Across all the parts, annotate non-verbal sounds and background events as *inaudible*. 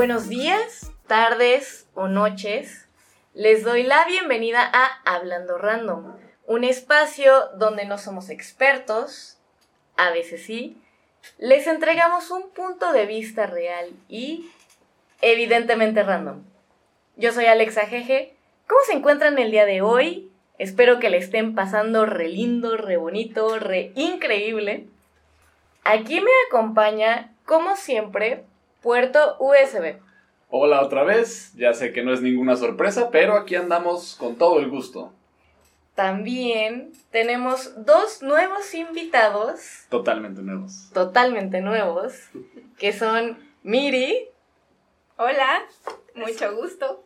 Buenos días, tardes o noches. Les doy la bienvenida a Hablando Random, un espacio donde no somos expertos, a veces sí. Les entregamos un punto de vista real y evidentemente random. Yo soy Alexa Jeje. ¿Cómo se encuentran el día de hoy? Espero que le estén pasando re lindo, re bonito, re increíble. Aquí me acompaña, como siempre, puerto USB. Hola otra vez, ya sé que no es ninguna sorpresa, pero aquí andamos con todo el gusto. También tenemos dos nuevos invitados. Totalmente nuevos. Totalmente nuevos, que son Miri. Hola, mucho gusto.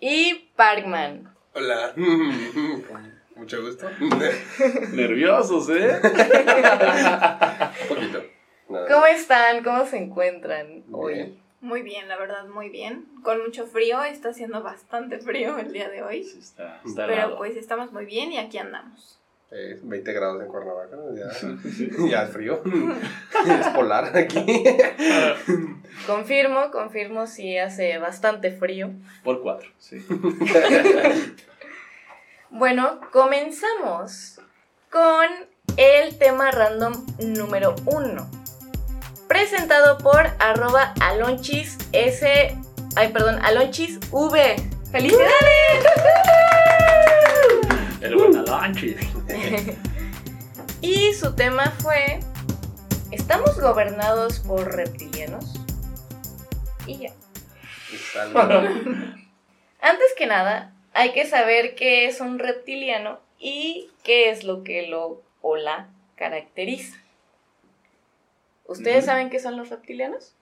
Y Parkman. Hola. *laughs* Mucho gusto. *laughs* Nerviosos, ¿eh? *laughs* Un poquito. Nada. ¿Cómo están? ¿Cómo se encuentran hoy? Bien. Muy bien, la verdad, muy bien. Con mucho frío, está haciendo bastante frío el día de hoy. Sí, está, está Pero helado. pues estamos muy bien y aquí andamos. Eh, 20 grados en Cuernavaca. Ya, *laughs* ya es frío. *laughs* Es polar aquí. *laughs* Confirmo, confirmo si hace bastante frío. Por cuatro, sí. Bueno, comenzamos con el tema random número uno. Presentado por arroba alonchis s... Ay, perdón, alonchis v. ¡Felicidades! El buen Alanchis. *laughs* y su tema fue... ¿Estamos gobernados por reptilianos? Y ya. *laughs* Antes que nada, hay que saber qué es un reptiliano y qué es lo que lo o la caracteriza. ¿Ustedes saben qué son los reptilianos?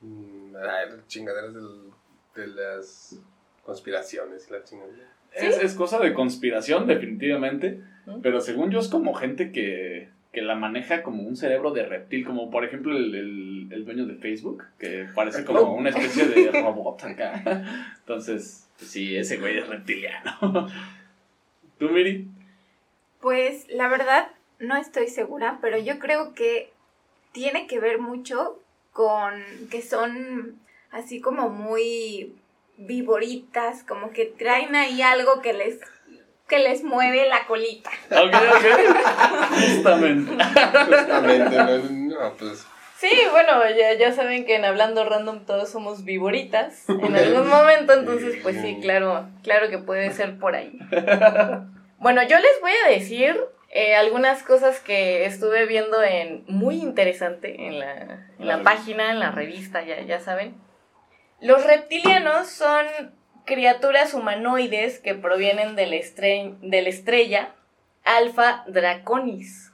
Mm, ay, chingaderas del- de las conspiraciones y la chingadera. Es, es cosa de conspiración, definitivamente. ¿Mm? Pero según yo es como gente que, que la maneja como un cerebro de reptil. Como por ejemplo el, el- el dueño de Facebook, que parece como una especie de *laughs* robot acá. Entonces, pues sí, ese güey es reptiliano. *laughs* ¿Tú, Miri? Pues la verdad, no estoy segura, pero yo creo que tiene que ver mucho con que son así como muy viboritas, como que traen ahí algo que les que les mueve la colita. Ok, ok. Justamente. Justamente, no, no, pues. Sí, bueno, ya, ya saben que en Hablando Random todos somos viboritas en algún momento, entonces pues sí, claro, claro que puede ser por ahí. Bueno, yo les voy a decir eh, algunas cosas que estuve viendo en muy interesante en la, en la página, en la revista, ya, ya saben. Los reptilianos son criaturas humanoides que provienen de la, estre- de la estrella Alpha Draconis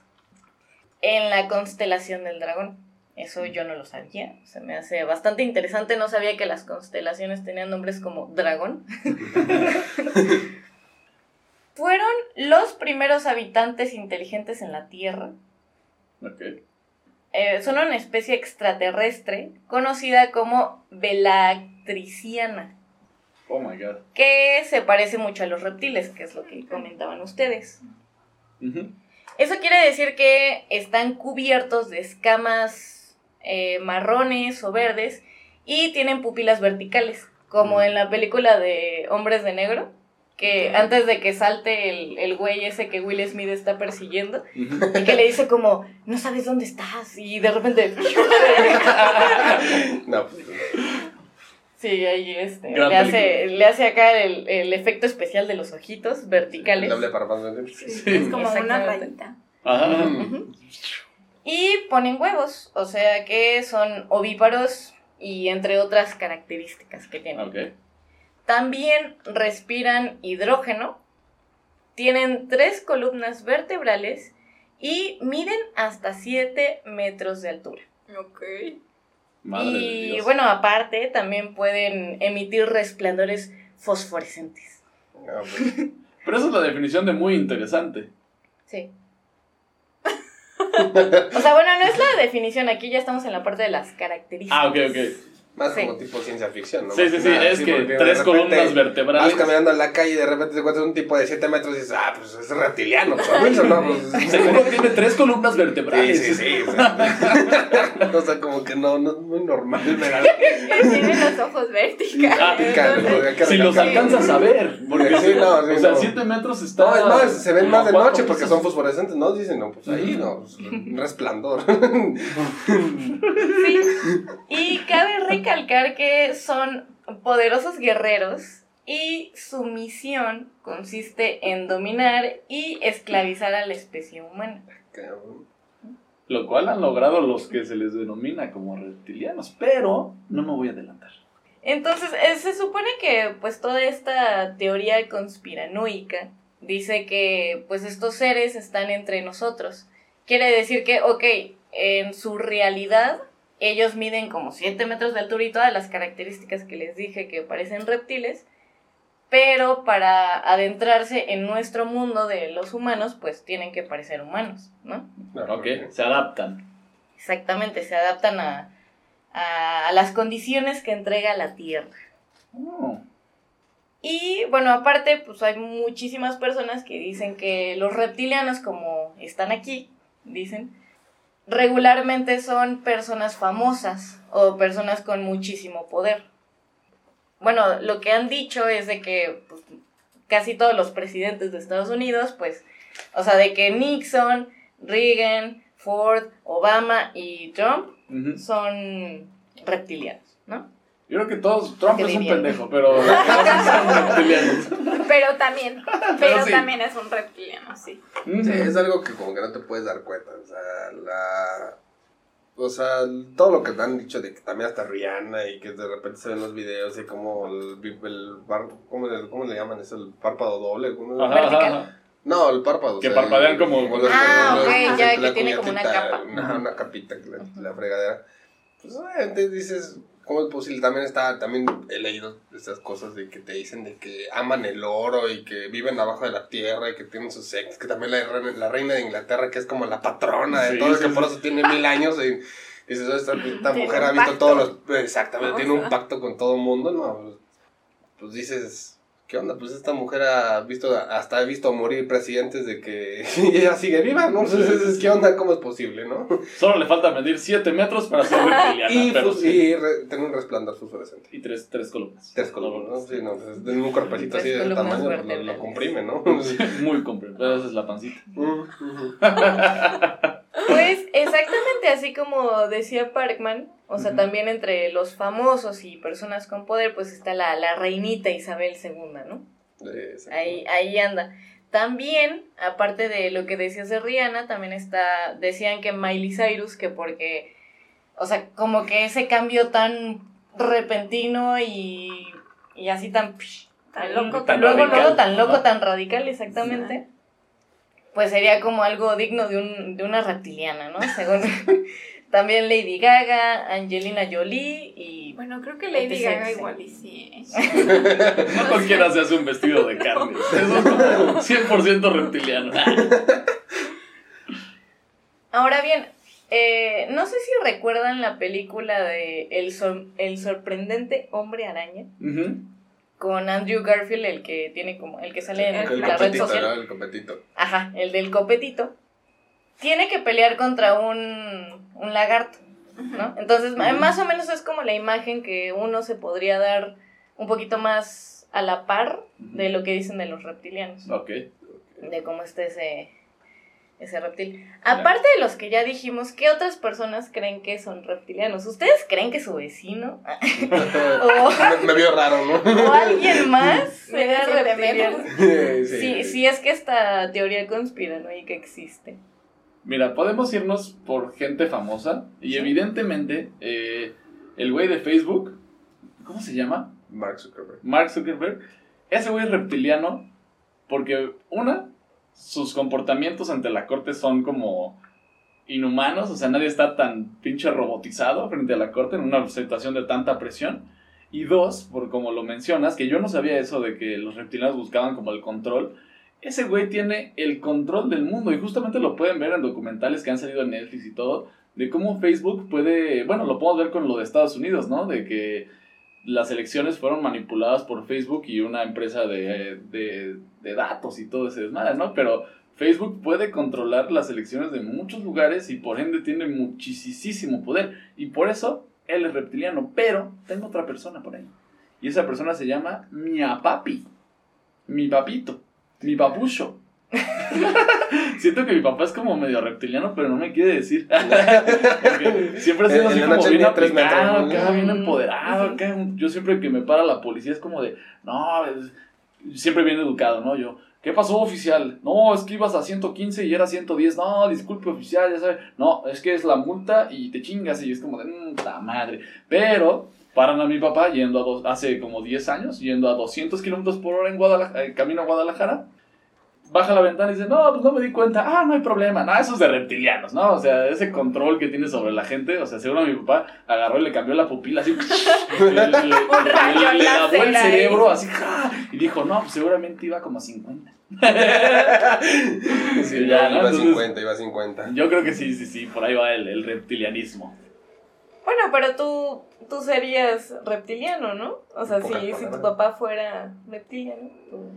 en la constelación del dragón. Eso yo no lo sabía, se me hace bastante interesante, no sabía que las constelaciones tenían nombres como dragón. *laughs* *laughs* Los primeros habitantes inteligentes en la Tierra. Eh, son una especie extraterrestre conocida como Velactriciana, Oh my god. que se parece mucho a los reptiles, que es lo que comentaban ustedes. Eso quiere decir que están cubiertos de escamas eh, marrones o verdes y tienen pupilas verticales, como en la película de Hombres de Negro, que antes de que salte el, el güey ese que Will Smith está persiguiendo, y que le dice como, no sabes dónde estás, y de repente, *laughs* No, pues. sí, ahí este, Gran le hace, le hace acá el, el efecto especial de los ojitos El verticales. es como una rayita. Ajá. Y ponen huevos, o sea que son ovíparos y entre otras características que tienen. Ok. También respiran hidrógeno, tienen tres columnas vertebrales y miden hasta 7 metros de altura. Ok. Madre de y Dios. bueno, aparte también pueden emitir resplandores fosforescentes. Pues. Pero esa es la definición de muy interesante. Sí. *laughs* o sea, bueno, no es la definición, aquí ya estamos en la parte de las características. Ah, ok, ok. Más Sí. como tipo ciencia ficción, ¿no? Sí, sí, sí, nada, es sí, que tres columnas vertebrales. Vas caminando en la calle y de repente te encuentras un tipo de 7 metros y dices, ah, pues es reptiliano, Wilson, ¿no? *laughs* Pues, Seguro tiene tres columnas Sí, vertebrales. sí, sí. O sea, *laughs* o sea, como que no, no es muy normal. *laughs* Tiene los ojos verticales. Ah, entonces- Si los alcanzas a ver, porque Sí, no, sí, o sea, no. 7 metros está. No, es más, se ven más de noche porque son fosforescentes, ¿no? Dicen, no, pues ahí, no, pues, un resplandor. Sí. Y cabe recalcar que son poderosos guerreros y su misión consiste en dominar y esclavizar a la especie humana. Lo cual han logrado los que se les denomina como reptilianos, pero no me voy a adelantar. Entonces, eh, se supone que pues toda esta teoría conspiranoica dice que pues estos seres están entre nosotros. Quiere decir que, ok, en su realidad ellos miden como 7 metros de altura y todas las características que les dije que parecen reptiles, pero para adentrarse en nuestro mundo de los humanos pues tienen que parecer humanos, ¿no? Claro, Ok, se adaptan. Exactamente, se adaptan a, a, a las condiciones que entrega la Tierra. Oh, Y bueno, aparte, pues hay muchísimas personas que dicen que los reptilianos, como están aquí, dicen, regularmente son personas famosas o personas con muchísimo poder. Bueno, lo que han dicho es de que pues, casi todos los presidentes de Estados Unidos, pues, o sea, de que Nixon, Reagan, Ford, Obama y Trump son reptilianos, ¿no? Yo creo que todos, Trump ¿Qué es un pendejo, pero *laughs* todos son *laughs* reptilianos. Pero también, *laughs* pero sí. también es un reptiliano, sí. Sí, es algo que como que no te puedes dar cuenta. O sea, la. O sea, todo lo que te han dicho de que también hasta Rihanna y que de repente se ven los videos y como el, el bar- ¿cómo, le, ¿cómo le llaman eso? El párpado doble. ¿cómo? Ajá, ajá. No, el párpado. Que parpadean como- los- Ah, los- ok, los- ya, que tiene como una capa. Una, una capita, la, la fregadera. Pues obviamente dices, ¿cómo es posible? También está, también he leído estas cosas de que te dicen de que aman el oro y que viven abajo de la tierra y que tienen sus ex, que también la, reina- la reina de Inglaterra que es como la patrona de Sí, todo, sí, que sí. por eso tiene mil años y dices, "Oh, esta, mujer ha visto pacto. todos los... Exactamente, tiene un pacto con todo el mundo, ¿no? Pues dices... ¿Qué onda? Pues esta mujer ha visto, hasta ha visto morir presidentes de que *laughs* y ella sigue viva, ¿no? Entonces, ¿qué onda? ¿Cómo es posible, no? Solo le falta medir 7 metros para ser reptiliana. *laughs* Y, pero fus- sí. y re- tener un resplandor fosforescente. Y tres, tres columnas. Tres columnas, ¿no? Sí, no, pues en un cuerpecito así de tamaño, pues, lo, comprime, ¿no? *laughs* Muy completo. Esa es la pancita. Pues exactamente así como decía Parkman, o sea, también entre los famosos y personas con poder, pues está la, la reinita Isabel II, ¿no? Ahí, ahí anda. También, aparte de lo que decías de Rihanna, también está, decían que Miley Cyrus, que porque, o sea, como que ese cambio tan repentino y, y así tan... Tan loco, Tan luego, radical. luego, tan loco, tan radical, exactamente. Pues sería como algo digno de, un, de una reptiliana, ¿no? Según *laughs* también Lady Gaga, Angelina Jolie y... Bueno, creo que Lady Etc. Gaga igual y sí. ¿eh? *laughs* No cualquiera se hace un vestido de carne. *laughs* Eso es como 100% reptiliano. Ahora bien, eh, no sé si recuerdan la película de El, Sor- el sorprendente hombre araña Ujú. con Andrew Garfield, el que tiene como el que sale en El El la red copetito, social. ¿no? El copetito. Ajá, el del copetito. Tiene que pelear contra un, un lagarto, ¿no? Entonces, más o menos es como la imagen que uno se podría dar un poquito más a la par de lo que dicen de los reptilianos. Ok. de cómo está ese, ese reptil. Aparte de los que ya dijimos, ¿qué otras personas creen que son reptilianos? ¿Ustedes creen que su vecino *laughs* *laughs* o, me, me vio raro, ¿no? o alguien más *laughs* sea Siete reptiliano? Sí, sí, es que esta teoría conspiranoica existe. Mira, podemos irnos por gente famosa. Y evidentemente, eh, el güey de Facebook, ¿cómo se llama? Mark Zuckerberg. Mark Zuckerberg. Ese güey es reptiliano porque, una, sus comportamientos ante la corte son como inhumanos. O sea, nadie está tan pinche robotizado frente a la corte en una situación de tanta presión. Y dos, por como lo mencionas, que yo no sabía eso de que los reptilianos buscaban como el control. Ese güey tiene el control del mundo y justamente lo pueden ver en documentales que han salido en Netflix y todo, de cómo Facebook puede, bueno, lo podemos ver con lo de Estados Unidos, ¿no? De que las elecciones fueron manipuladas por Facebook y una empresa de, de, datos y todo ese desmadre, ¿no? Pero Facebook puede controlar las elecciones de muchos lugares y por ende tiene muchísimo poder. Y por eso él es reptiliano. Pero tengo otra persona por ahí. Y esa persona se llama mi papi. Mi papito. Mi papucho. *laughs* Siento que mi papá es como medio reptiliano, pero no me quiere decir. *laughs* Porque siempre ha sido así la como bien aplicado, acá, bien empoderado. acá. Yo siempre que me para la policía es como de, no, es- siempre bien educado, ¿no? Yo, ¿qué pasó, oficial? No, es que ibas a 115 y era 110. No, disculpe, oficial, ya sabe. No, es que es la multa y te chingas y es como de, puta madre. Pero paran a mi papá yendo a dos, hace como 10 años, yendo a 200 kilómetros por hora en Guadalajara, eh, camino a Guadalajara. Baja la ventana y dice, no, pues no me di cuenta. Ah, no hay problema. No, eso es de reptilianos, ¿no? O sea, ese control que tiene sobre la gente. O sea, seguro mi papá agarró y le cambió la pupila así. *laughs* le, le- le- lavó el cerebro así. ¡ja! Y dijo, no, pues seguramente iba como a 50. *laughs* Sí, ya, ¿no? iba Entonces, 50, iba 50. Yo creo que sí, sí, sí. Por ahí va el, el reptilianismo. Bueno, pero tú, tú serías reptiliano, ¿no? O sea, si, si tu papá fuera reptiliano. tú-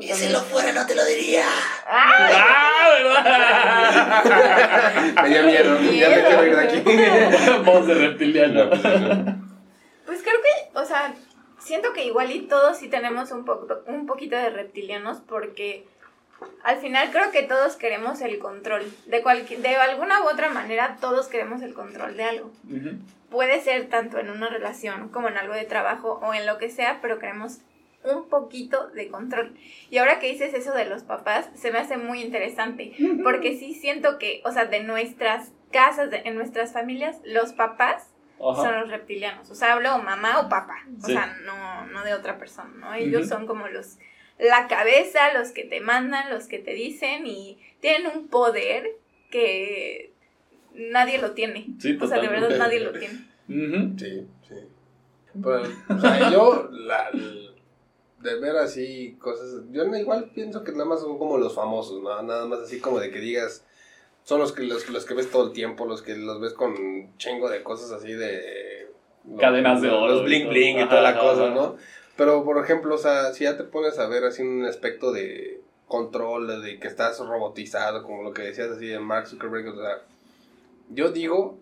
tú también. fuera no te lo diría. ¡Ah! ¡Ah, Me dio miedo, ya me quiero ir de aquí. ¿verdad? *laughs* Voz de reptiliano. No, pues. Pues creo que, o sea, siento que igual y todos sí tenemos un, poco, un poquito de reptilianos porque al final creo que todos queremos el control. De, de alguna u otra manera todos queremos el control de algo. Ujú. Puede ser tanto en una relación como en algo de trabajo o en lo que sea, pero queremos un poquito de control. Y ahora que dices eso de los papás, se me hace muy interesante, porque sí siento que, o sea, de nuestras casas, de- en nuestras familias, los papás Ajá. son los reptilianos. O sea, hablo mamá o papá. O Sí. sea, no, no de otra persona, ¿no? Ellos son como los, la cabeza, los que te mandan, los que te dicen y tienen un poder que nadie lo tiene. Sí, O sea, de verdad nadie lo tiene. Sí, sí. Pero, o sea, yo, la, de ver así cosas, yo igual pienso que nada más son como los famosos, ¿no? Nada más así como de que digas, son los que, los, los que ves todo el tiempo, los que los ves con chingo de cosas así de... Cadenas de oro Los bling bling y toda la ajá, cosa, ajá. ¿no? Pero, por ejemplo, o sea, si ya te pones a ver así un aspecto de control, de que estás robotizado, como lo que decías así de Mark Zuckerberg, o sea, yo digo,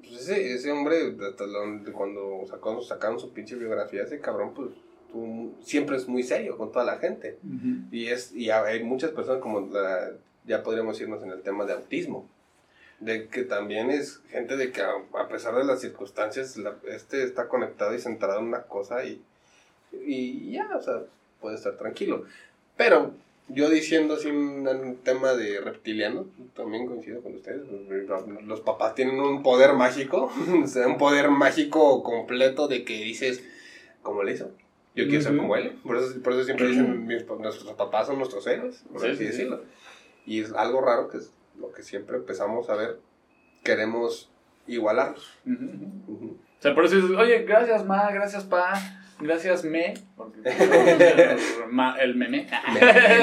pues ese, ese hombre, hasta cuando sacó, sacaron su pinche biografía, ese cabrón, pues tú- siempre es muy serio con toda la gente. Y, es, y hay muchas personas como la, ya podríamos irnos en el tema de autismo. De que también es gente de que a, a pesar de las circunstancias, la- este está conectado y centrado en una cosa y, y ya, o sea, puede estar tranquilo. Pero yo diciendo así un, un tema de reptiliano, también coincido con ustedes. Los papás tienen un poder mágico, *laughs* o sea, un poder mágico completo de que dices, ¿cómo le hizo? Yo quiero ser Ujú. como él. Por eso, por eso siempre dicen, mis nuestros papás son nuestros héroes, por Sí, así sí, sí. decirlo. Y es algo raro que es lo que siempre empezamos a ver. Queremos igualarlos. Ujú, ujú. Ujú. O sea, por eso dices, oye, gracias, ma, gracias, pa, gracias, me. Porque, *laughs* el meme. *laughs*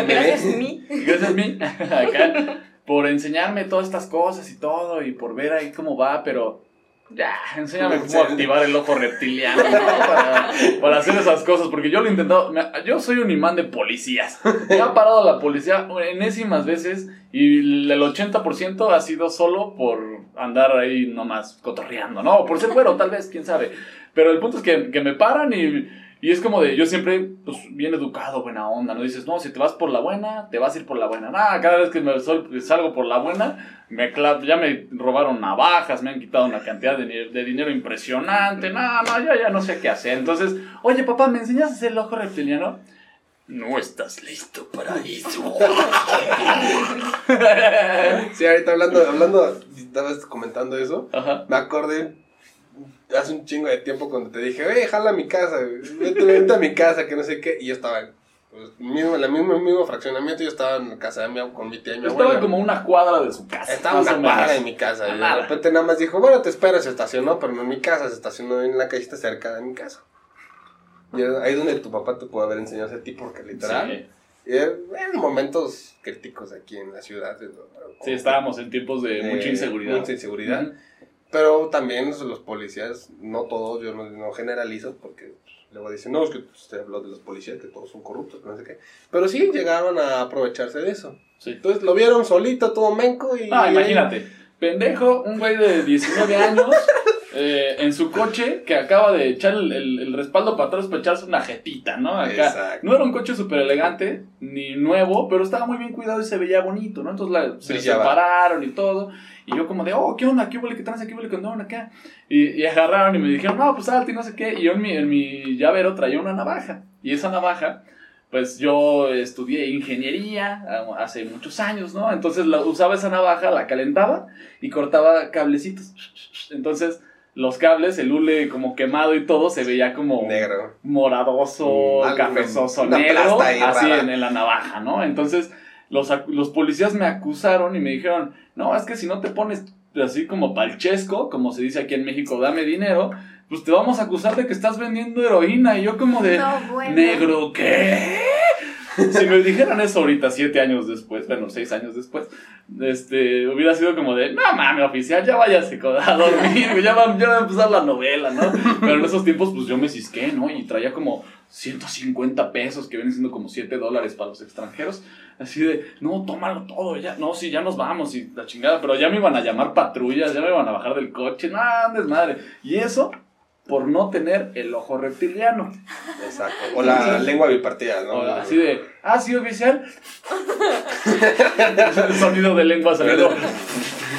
Gracias, mi. Gracias, mi. *laughs* Acá, por enseñarme todas estas cosas y todo, y por ver ahí cómo va, pero. Ya, enséñame cómo activar el ojo reptiliano, ¿no? Para, para hacer esas cosas, porque yo lo he intentado. me- Yo soy un imán de policías. Me ha parado la policía enésimas veces y el 80% ha sido solo por andar ahí nomás cotorreando, ¿no? Por ser güero, tal vez, quién sabe. Pero el punto es que, que me paran y, y es como de, yo siempre, pues, bien educado, buena onda, ¿no? Dices, no, si te vas por la buena, te vas a ir por la buena. Nada, cada vez que me salgo por la buena, me ya me robaron navajas, me han quitado una cantidad de, de dinero impresionante. No, no, yo ya no sé qué hacer. Entonces, oye, papá, ¿me enseñas a hacer el ojo reptiliano? No estás listo para eso. *laughs* Sí, ahorita hablando, hablando, estabas comentando eso. Ajá. Me acordé hace un chingo de tiempo cuando te dije, oye, jala a mi casa, vete, vete a mi casa, que no sé qué. Y yo estaba en pues, mismo, la misma, el mismo fraccionamiento, yo estaba en casa de mi, con mi tía y mi abuela. estaba como a una cuadra de su casa. Estaba una cuadra de mi casa. Y de repente nada más dijo, bueno, te espero, se estacionó, pero no en mi casa, se estacionó en la callita cerca de mi casa. Y ahí es donde tu papá te puede haber enseñado ese tipo, porque literal, Sí. Eh, En momentos críticos aquí en la ciudad. Sí, estábamos en tiempos de eh, mucha inseguridad. Mucha inseguridad. Ujú. Pero también los policías, no todos, yo no, no generalizo, porque luego dicen, no, es que usted habló de los policías, que todos son corruptos, no sé qué. Pero sí llegaron a aprovecharse de eso. Sí. Entonces lo vieron solito, todo menco y... Ah, imagínate. Pendejo, un güey de 19 años *laughs* eh, en su coche que acaba de echar el, el- el respaldo para atrás para echarse una jetita, ¿no? Acá. Exacto. No era un coche súper elegante, ni nuevo, pero estaba muy bien cuidado y se veía bonito, ¿no? Entonces la- se Brillaba. separaron y todo. Y yo como de, oh, ¿qué onda? ¿Qué huele que traes? ¿Qué huele que andaban acá? Y, y agarraron y me dijeron, no, pues salte y no sé qué. Y yo en mi, en mi llavero traía una navaja. Y esa navaja, pues yo estudié ingeniería ah, hace muchos años, ¿no? Entonces la, usaba esa navaja, la calentaba y cortaba cablecitos. Entonces los cables, el hule como quemado y todo, se veía como Negro. moradoso, Mm, algo, cafezoso, una negro, así rara. en, en la navaja, ¿no? Entonces los, los policías me acusaron y me dijeron, no, es que si no te pones así como palchesco, como se dice aquí en México, dame dinero, pues te vamos a acusar de que estás vendiendo heroína. Y yo como de, No, bueno. negro, ¿qué? Si me dijeran eso ahorita, siete años después, bueno, seis años después, este, hubiera sido como de, no mames, oficial, ya váyase a dormir, ya va, ya va a empezar la novela, ¿no? Pero en esos tiempos, pues yo me cisqué, ¿no? Y traía como 150 pesos, que vienen siendo como 7 dólares para los extranjeros. Así de, no, tómalo todo, ya, no, sí, ya nos vamos, y la chingada, pero ya me iban a llamar patrullas, ya me iban a bajar del coche, no, desmadre. Y eso por no tener el ojo reptiliano. Exacto. O la lengua bipartida, ¿no? O así de, ah, sí, oficial. *laughs* *laughs* el sonido de lengua saliendo.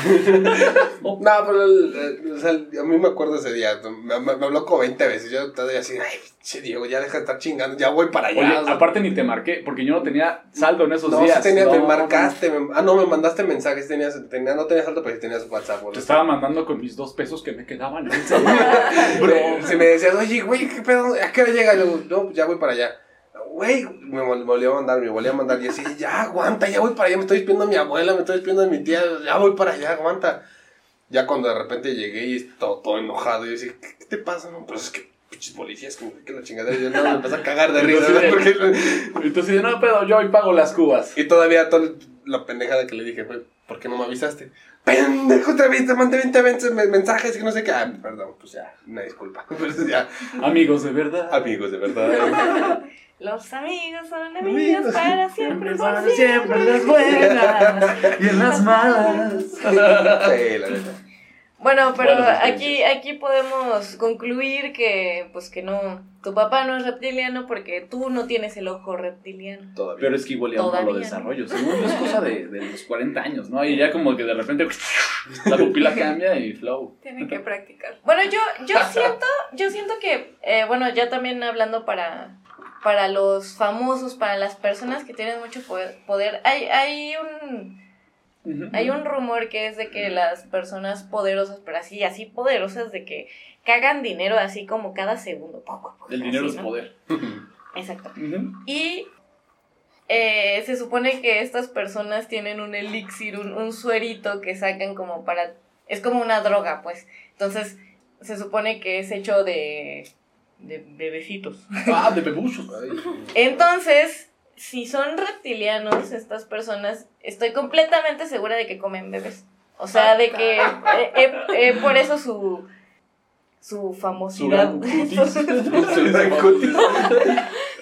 *laughs* No, pero el- el- o sea, a mí me acuerdo ese día. Me, me- me habló como 20 veces. Yo todavía así, ay, che, Diego, ya deja de estar chingando, ya voy para allá. Oye, o sea, aparte ni te marqué, porque yo no tenía saldo en esos no, días. sí tenía, No, me marcaste. me- ah, no, me mandaste mensajes. Tenías, tenía, no tenías saldo, pero sí tenías WhatsApp. Te estaba mandando con mis dos pesos que me quedaban. *laughs* Bro, si me decías, oye, güey, ¿qué pedo? ¿A qué hora llega? Yo, no, pues ya voy para allá. Güey, me vol- volvió a mandar, me volvió a mandar. Y así, ya aguanta, ya voy para allá. Me estoy despidiendo de mi abuela, me estoy despidiendo de mi tía. Ya voy para allá, aguanta. Ya cuando de repente llegué y estaba todo enojado, y yo decía, ¿qué, qué te pasa? No, pues es que pinches policías, como que la chingadera. Y yo no, me empecé a cagar de *laughs* risa. ¿no? Porque- *laughs* Entonces, no, pero yo hoy pago las cubas. y todavía toda la pendejada que le dije, güey, ¿por qué no me avisaste? Pendejo, te avisé, te mandé 20 veces mensajes que no sé qué. Ah, perdón, pues ya, una disculpa. *laughs* Pues ya, Amigos, de verdad. amigos, de verdad. Los amigos son amigos para siempre, por Siempre, siempre. siempre en las buenas y en las malas. *laughs* Sí, la neta. Bueno, pero aquí, aquí podemos concluir que, pues que no, tu papá no es reptiliano porque tú no tienes el ojo reptiliano. Todavía. Pero es que igual ya uno lo Todavía, ¿no? desarrollo. Es cosa de, de los 40 años, ¿no? Y ya como que de repente la pupila cambia y flow. Tienen que *laughs* practicar. Bueno, yo, yo *laughs* siento, yo siento que, eh, bueno, ya también hablando para, para los famosos, para las personas que tienen mucho poder, poder hay, hay un hay un rumor que es de que las personas poderosas, pero así, así poderosas, de que cagan dinero así como cada segundo. Poco, poco, El dinero así, es ¿no? poder. *laughs* Exacto. Y eh, se supone que estas personas tienen un elixir, un, un suerito que sacan como para... Es como una droga, pues. Entonces, se supone que es hecho de... de bebecitos. Ah, de pepuchos. Ay, Entonces, si son reptilianos estas personas, estoy completamente segura de que comen bebés. O sea, de que eh, eh, eh, por eso su su famosidad. *laughs*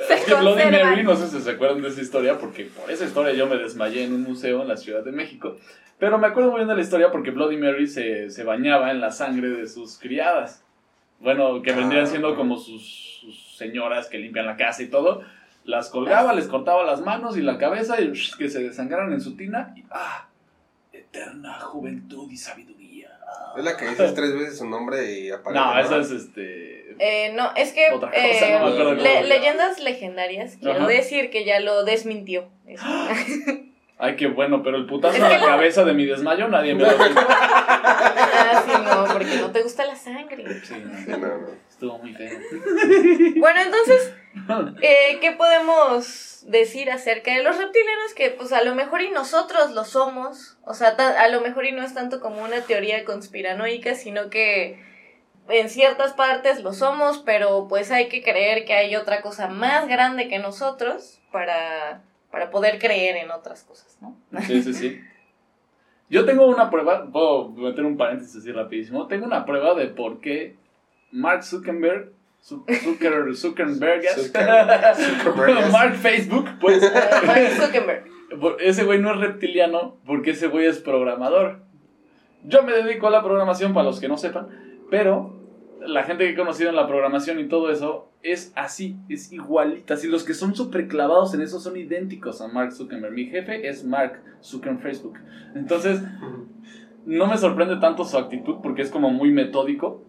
Es que Bloody. Mary, no sé si se acuerdan de esa historia, porque por esa historia yo me desmayé en un museo en la Ciudad de México. Pero me acuerdo muy bien de la historia porque Bloody Mary se, se bañaba en la sangre de sus criadas. Bueno, que vendrían Ah. siendo como sus, sus señoras que limpian la casa y todo. Las colgaba, les cortaba las manos y la cabeza y que se desangraran en su tina. Y, ¡ah! Eterna juventud y sabiduría. Es la que dices tres veces su nombre y aparece. No, esa es este. Eh, no, es que Otra cosa, eh, no me acuerdo le- leyendas legendarias, quiero Ajá. decir que ya lo desmintió. *gasps* Eso. *laughs* Ay, qué bueno, pero el putazo en la cabeza de mi desmayo nadie me lo *laughs* dijo. ah, sí, no, porque no te gusta la sangre. Sí, Sí, no, no. estuvo muy feo. *laughs* Bueno, entonces, *laughs* eh, ¿qué podemos decir acerca de los reptilianos? Que pues a lo mejor y nosotros lo somos, o sea, ta- a lo mejor y no es tanto como una teoría conspiranoica, sino que en ciertas partes lo somos, pero pues hay que creer que hay otra cosa más grande que nosotros para para poder creer en otras cosas, ¿no? Sí, sí, sí. Yo tengo una prueba, puedo meter un paréntesis así rapidísimo. Tengo una prueba de por qué Mark Zuckerberg, Zu- Zucker, Zuckerberg, Zucker- Zuckerberg. Mark Facebook, pues *laughs* Mark Zuckerberg. ese güey no es reptiliano porque ese güey es programador. Yo me dedico a la programación para los que no sepan, pero la gente que he conocido en la programación y todo eso es así, es igualita. Así los que son súper clavados en eso son idénticos a Mark Zuckerberg. Mi jefe es Mark Zuckerberg Facebook. Entonces, no me sorprende tanto su actitud porque es como muy metódico,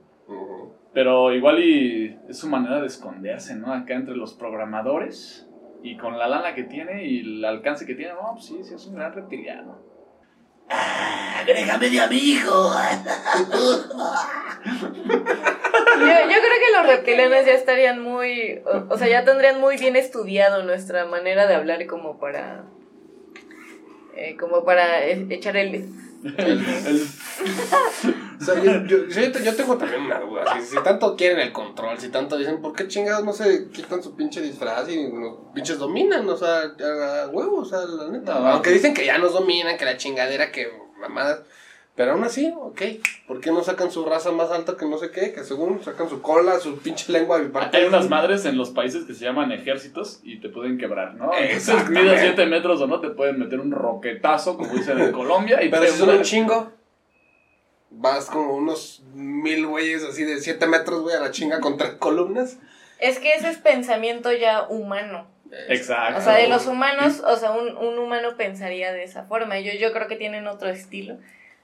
pero igual y es su manera de esconderse, ¿no? Acá entre los programadores y con la lana que tiene y el alcance que tiene, no, pues sí, sí, es un gran reptiliano. Ah, agrégame de amigo. *laughs* Yo, yo creo que los reptilianos ya estarían muy, o, o sea, ya tendrían muy bien estudiado nuestra manera de hablar como para, eh, como para e- echar el... El- el- O sea, yo, yo, yo te- yo tengo también una duda. Si, si tanto quieren el control, si tanto dicen, ¿por qué chingados no se quitan su pinche disfraz y los pinches dominan? O sea, a, huevos, o sea, la neta. No, Aunque dicen que ya nos dominan, que la chingadera, que mamadas. Pero aún así, ok. ¿Por qué no sacan su raza más alta que no sé qué? Que según sacan su cola, su pinche lengua. Hay unas madres en los países que se llaman ejércitos y te pueden quebrar, ¿no? Entonces, midas 7 metros o no, te pueden meter un roquetazo, como dicen en Colombia. Y Pero te si son un chingo, vas como unos mil güeyes así de 7 metros, güey, a la chinga con tres columnas. Es que ese es pensamiento ya humano. Exacto. O sea, de los humanos, o sea, un, un humano pensaría de esa forma. Yo, yo creo que tienen otro estilo.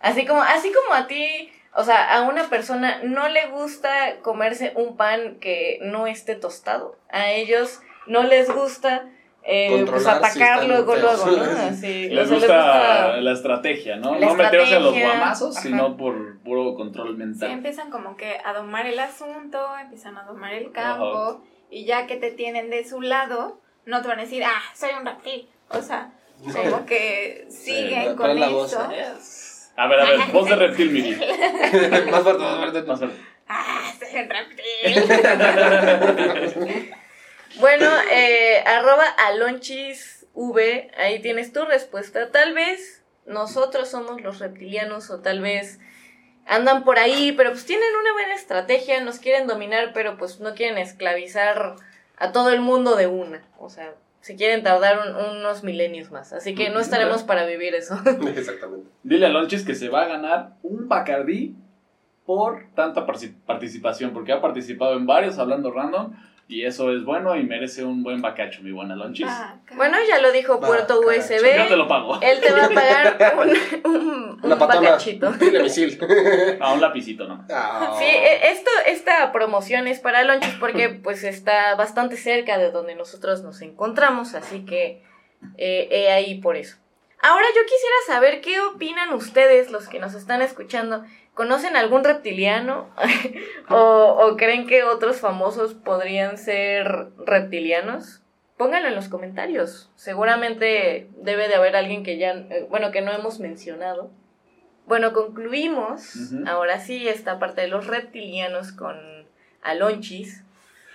Así como, así como a ti, o sea, a una persona no le gusta comerse un pan que no esté tostado. A ellos no les gusta eh, pues si atacar luego, luego, ¿no? Así, Les o sea, gusta la estrategia, ¿no? La no meterse a los guamazos, ajá. sino por puro control Sí, mental. empiezan como que a domar el asunto, empiezan a domar el campo, y ya que te tienen de su lado, no te van a decir, ah, soy un reptil. O sea, como que *laughs* siguen ¿cuál con eso. A ver, a ver, voz de reptil, Miguel. *laughs* más fuerte, más fuerte. Más fuerte. Ah, soy un reptil. Bueno, eh, arroba alonchis v, ahí tienes tu respuesta. Tal vez nosotros somos los reptilianos o tal vez andan por ahí, pero pues tienen una buena estrategia, nos quieren dominar, pero pues no quieren esclavizar a todo el mundo de una. O sea, se quieren tardar un- unos milenios más. Así que no estaremos para vivir eso. *laughs* *laughs* Exactamente. Dile a Lonchis que se va a ganar un Bacardí por tanta participación, porque ha participado en varios hablando random y eso es bueno y merece un buen bacacho, mi buena Lonchis. Ah. Bueno, ya lo dijo Puerto caray, Yo te USB. lo pago. Él te va a pagar *laughs* un, un, un bacachito. Dile misil. A *laughs* un lapicito, ¿no? Ah. Sí, e- esto, esta promoción es para Lonchis porque *laughs* pues está bastante cerca de donde nosotros nos encontramos, así que eh, he ahí por eso. Ahora yo quisiera saber qué opinan ustedes, los que nos están escuchando. ¿Conocen algún reptiliano? *laughs* o, ¿O creen que otros famosos podrían ser reptilianos? Pónganlo en los comentarios. Seguramente debe de haber alguien que ya, eh, bueno, que no hemos mencionado. Bueno, concluimos ahora sí esta parte de los reptilianos con Alonchis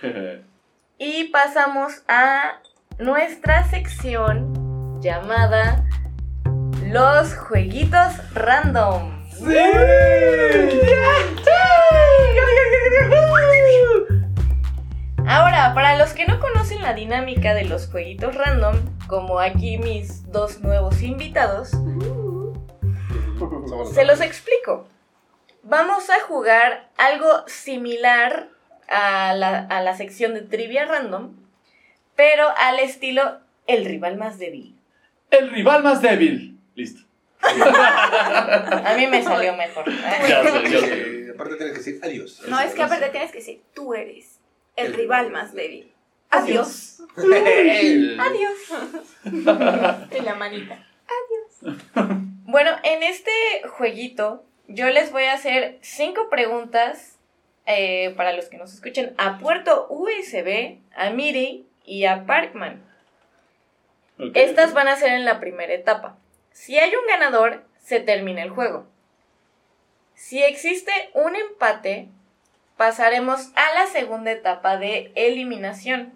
*laughs* y pasamos a nuestra sección llamada Los jueguitos random. Ahora, para los que no conocen la dinámica de los jueguitos random, como aquí mis dos nuevos invitados, se los explico. Vamos a jugar algo similar a la, a la sección de trivia random, pero al estilo el rival más débil. El rival más débil. Listo. A mí me salió mejor. Ya sé, yo sé. Eh, aparte tienes que decir adiós. No, es que aparte tienes que decir, tú eres el rival más débil. Adiós. *laughs* El- Adiós. En la manita. Bueno, en este jueguito yo les voy a hacer cinco preguntas eh, para los que nos escuchen a puerto USB, a Miri y a Parkman. Ok. Estas van a ser en la primera etapa. Si hay un ganador, se termina el juego. Si existe un empate, pasaremos a la segunda etapa de eliminación.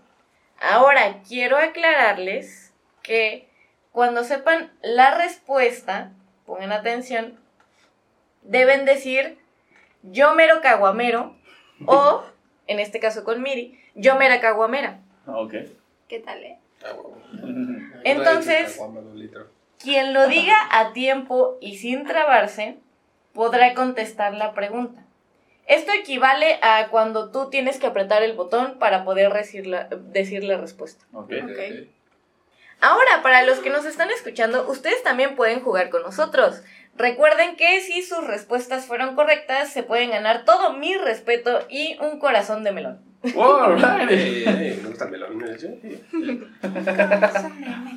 Ahora quiero aclararles que cuando sepan la respuesta, pongan atención, deben decir yo mero caguamero o, *laughs* en este caso con Miri, yo mera caguamera. Ok. ¿Qué tal, eh? Ah. Entonces- Quien lo diga a tiempo y sin trabarse podrá contestar la pregunta. Esto equivale a cuando tú tienes que apretar el botón para poder decir la, decir la respuesta. Ok. Ok. Ahora, para los que nos están escuchando, ustedes también pueden jugar con nosotros. Recuerden que si sus respuestas fueron correctas, se pueden ganar todo mi respeto y un corazón de melón. Eh, eh, me gusta el melón.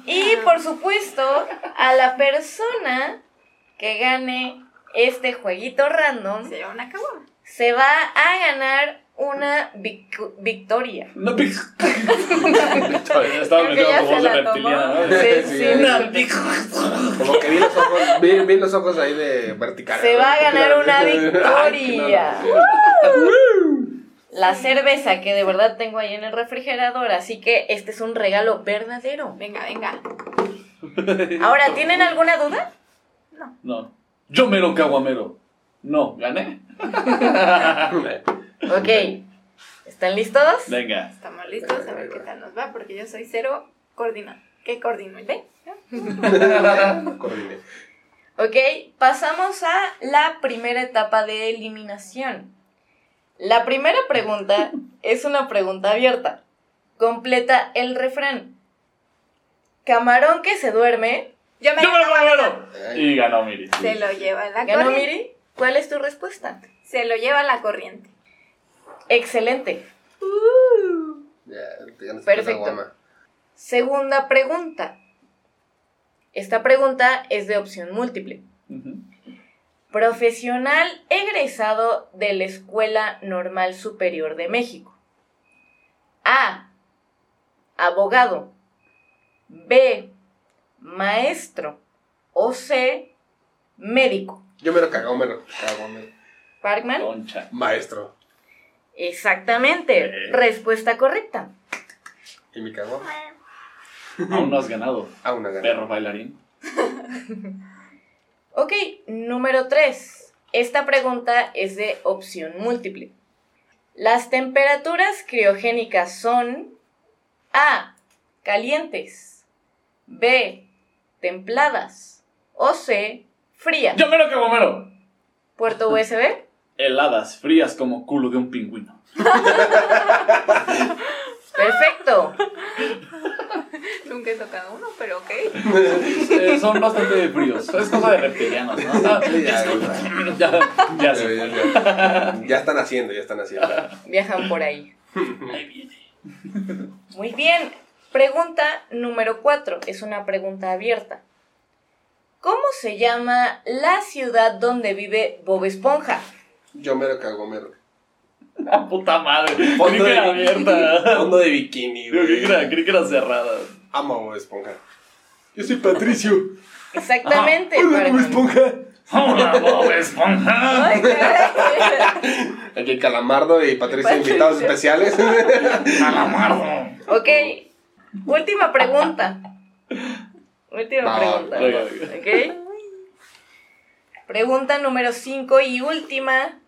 Y por supuesto, a la persona que gane este jueguito random Se una va a ganar una vic- victoria. No. *laughs* Estaba metiendo voz de tomó. reptiliana, ¿no? Sí, Sí, sí. Como que vi los ojos, vi, vi los ojos ahí de vertical. Se va a ganar una *laughs* Ay, victoria. La cerveza que de verdad tengo ahí en el refrigerador, así que este es un regalo verdadero. Venga, venga. *laughs* Ahora, ¿tienen alguna duda? No. Yo mero caguamero. No, gané. *laughs* Ok. ¿Están listos? Venga. Estamos listos a ver qué tal nos va, porque yo soy cero coordinado. ¿Qué coordino? ¿Ve? *laughs* Coordiné. Ok, pasamos a la primera etapa de eliminación. La primera pregunta es una pregunta abierta. Completa el refrán. Camarón que se duerme. Yo me Yo mero caguamero. Y ganó Miri. Se lo lleva la ¿Ganó corriente. Miri? ¿Cuál es tu respuesta? Se lo lleva la corriente. Excelente. Ya, te ganas Perfecto. Segunda pregunta. Esta pregunta es de opción múltiple. Ujú. Profesional egresado de la Escuela Normal Superior de México. A. Abogado. B. Maestro. O C. Médico. Yo me lo cago, me lo cago. me lo- Parkman. Concha. Maestro. Exactamente. Eh. Respuesta correcta. ¿Y mi cago? Aún no has ganado. Ah, una gana. Perro bailarín. *laughs* Ok, número 3. Esta pregunta es de opción múltiple. Las temperaturas criogénicas son A. Calientes. B. Templadas. O C. Frías. Yo mero caguamero. Puerto USB. *laughs* Heladas, frías como culo de un pingüino. *laughs* Perfecto. *laughs* Nunca he tocado uno, pero ok. Eh, son bastante fríos. Es cosa de reptilianos, ¿no? Ah, Sí, ya, ya, ya Ya, se ya, ya. Ya están haciendo, ya están haciendo. Viajan por ahí. Ahí viene. Muy bien. Pregunta número 4. Es una pregunta abierta. ¿Cómo se llama la ciudad donde vive Bob Esponja? Yo me lo cago, me lo. Ah, puta madre. Fondo de abierta. Fondo de bikini, Creí que güey. era, creí que era cerrada. Amo a Bob Esponja. Yo soy Patricio. Exactamente. Hola, Bob. Esponja. Hola, Bob Esponja. Aquí Calamardo y Patricio Patricio. invitados especiales. Calamardo. Ok, última pregunta. Última pregunta. venga, venga. Ok. Pregunta número 5 y última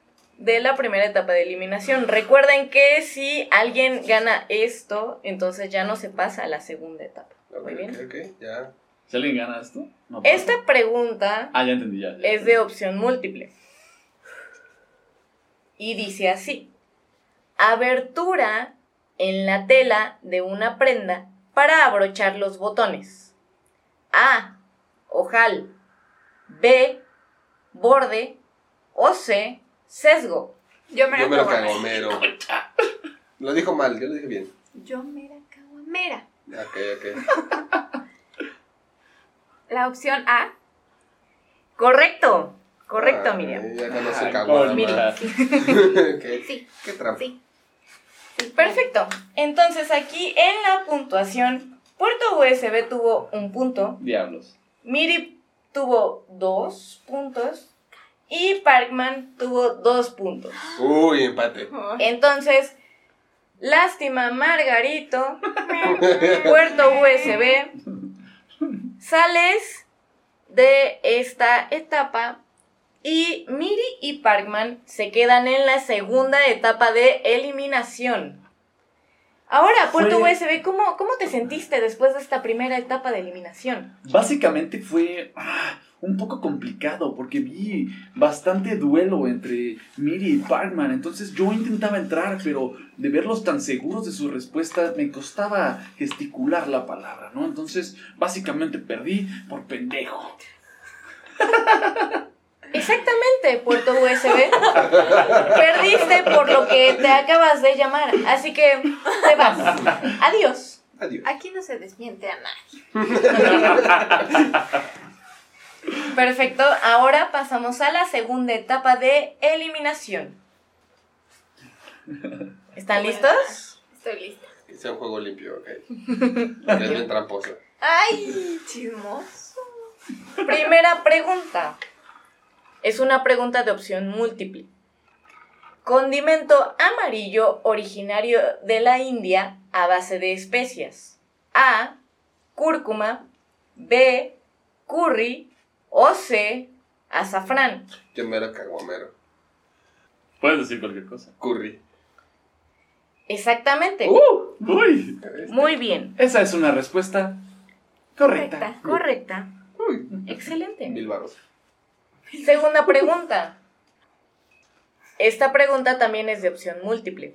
de la primera etapa de eliminación. Recuerden que si alguien gana esto, entonces ya no se pasa a la segunda etapa. Muy bien. Ok, ok, ya. Si alguien gana esto, no pasa. Esta pregunta Ah, ya entendí, ya. ya. es de opción múltiple. Y dice así. Abertura en la tela de una prenda para abrochar los botones. A. Ojal. B. Borde. O C. Sesgo. Yo me Yo me lo cago. cago, mero. Lo dijo mal, yo lo dije bien. Yo me la caguamera. Ok, ok. *laughs* La opción A. Correcto. Correcto, Ah, Miriam. Ya Ay, caguama. concha. ¿Qué, Sí. qué trampa? Sí. Perfecto. Entonces aquí en la puntuación, Puerto USB tuvo un punto. Diablos. Miri tuvo dos puntos. Y Parkman tuvo dos puntos. Uy, empate. Entonces, lástima Margarito, Puerto USB, Sales de esta etapa y Miri y Parkman se quedan en la segunda etapa de eliminación. Ahora, Puerto Fue- USB, ¿cómo, ¿cómo te sentiste después de esta primera etapa de eliminación? Básicamente fue ah, un poco complicado porque vi bastante duelo entre Miri y Parkman. Entonces yo intentaba entrar, pero de verlos tan seguros de su respuesta me costaba gesticular la palabra, ¿no? Entonces básicamente perdí por pendejo. Exactamente, Puerto USB. Perdiste por lo que te acabas de llamar, así que te vas. Adiós. Adiós. Aquí no se desmiente a nadie. *laughs* Perfecto, ahora pasamos a la segunda etapa de eliminación. ¿Están listos? Estoy lista. Que sea un juego limpio, ok. *laughs* Es bien tramposo. ¡Ay! Chismoso. Primera pregunta. Es una pregunta de opción múltiple. Condimento amarillo originario de la India a base de especias. A. Cúrcuma. B. Curry. O C. Azafrán. Yo me era caguamero. Puedes decir cualquier cosa. Curry. Exactamente. ¡Uh! ¡Uy! Muy bien. Esa es una respuesta correcta. Correcta. Uy, Excelente. mil baros. Segunda pregunta. Esta pregunta también es de opción múltiple.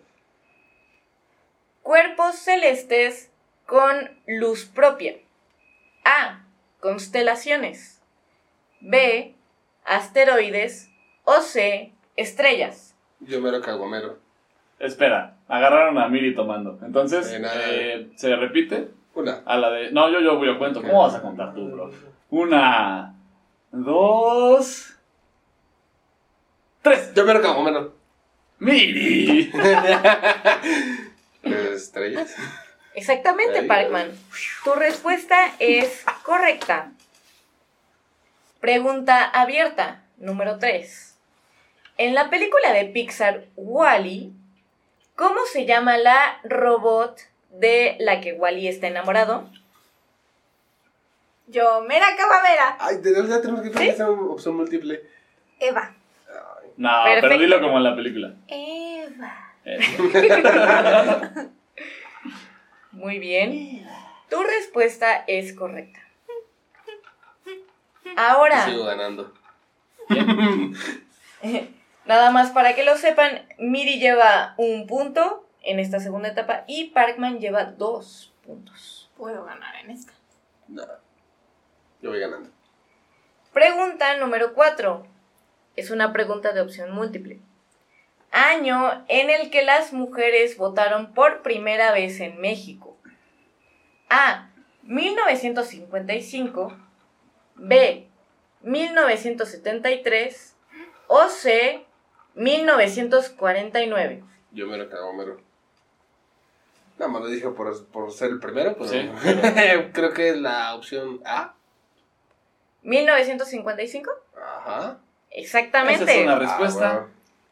Cuerpos celestes con luz propia. A. Constelaciones. B. Asteroides. O C. Estrellas. Yo me era caguamero. Espera, agarraron a Miri tomando. Entonces, Eh, eh, ¿se repite? Una. A la de. No, yo, yo, yo cuento. ¿Cómo vas a contar tú, bro? Una, dos, tres. Yo me era caguamero. ¡Miri! *laughs* Estrellas. Exactamente. Parkman. Tu respuesta es correcta. Pregunta abierta, número 3. En la película de Pixar Wally, ¿cómo se llama la robot de la que Wally está enamorado? Yo, mera cabamera. Ay, de verdad tenemos que tener esa opción múltiple. Eva. No, pero Perfecto. dilo como en la película. Eva. Eso. *laughs* Muy bien. Tu respuesta es correcta. Ahora, Sigo ganando. *laughs* nada más para que lo sepan, Miri lleva un punto en esta segunda etapa y Parkman lleva dos puntos. Puedo ganar en esta. No. Yo voy ganando. Pregunta número 4. Es una pregunta de opción múltiple. Año en el que las mujeres votaron por primera vez en México. A. 1955. B. 1973. O C. 1949. Yo me era caguamero. Nada más lo dije por, por ser el primero, pues. Sí. *laughs* Creo que es la opción A. 1955. Ajá. Exactamente. Esa es una respuesta. Ah,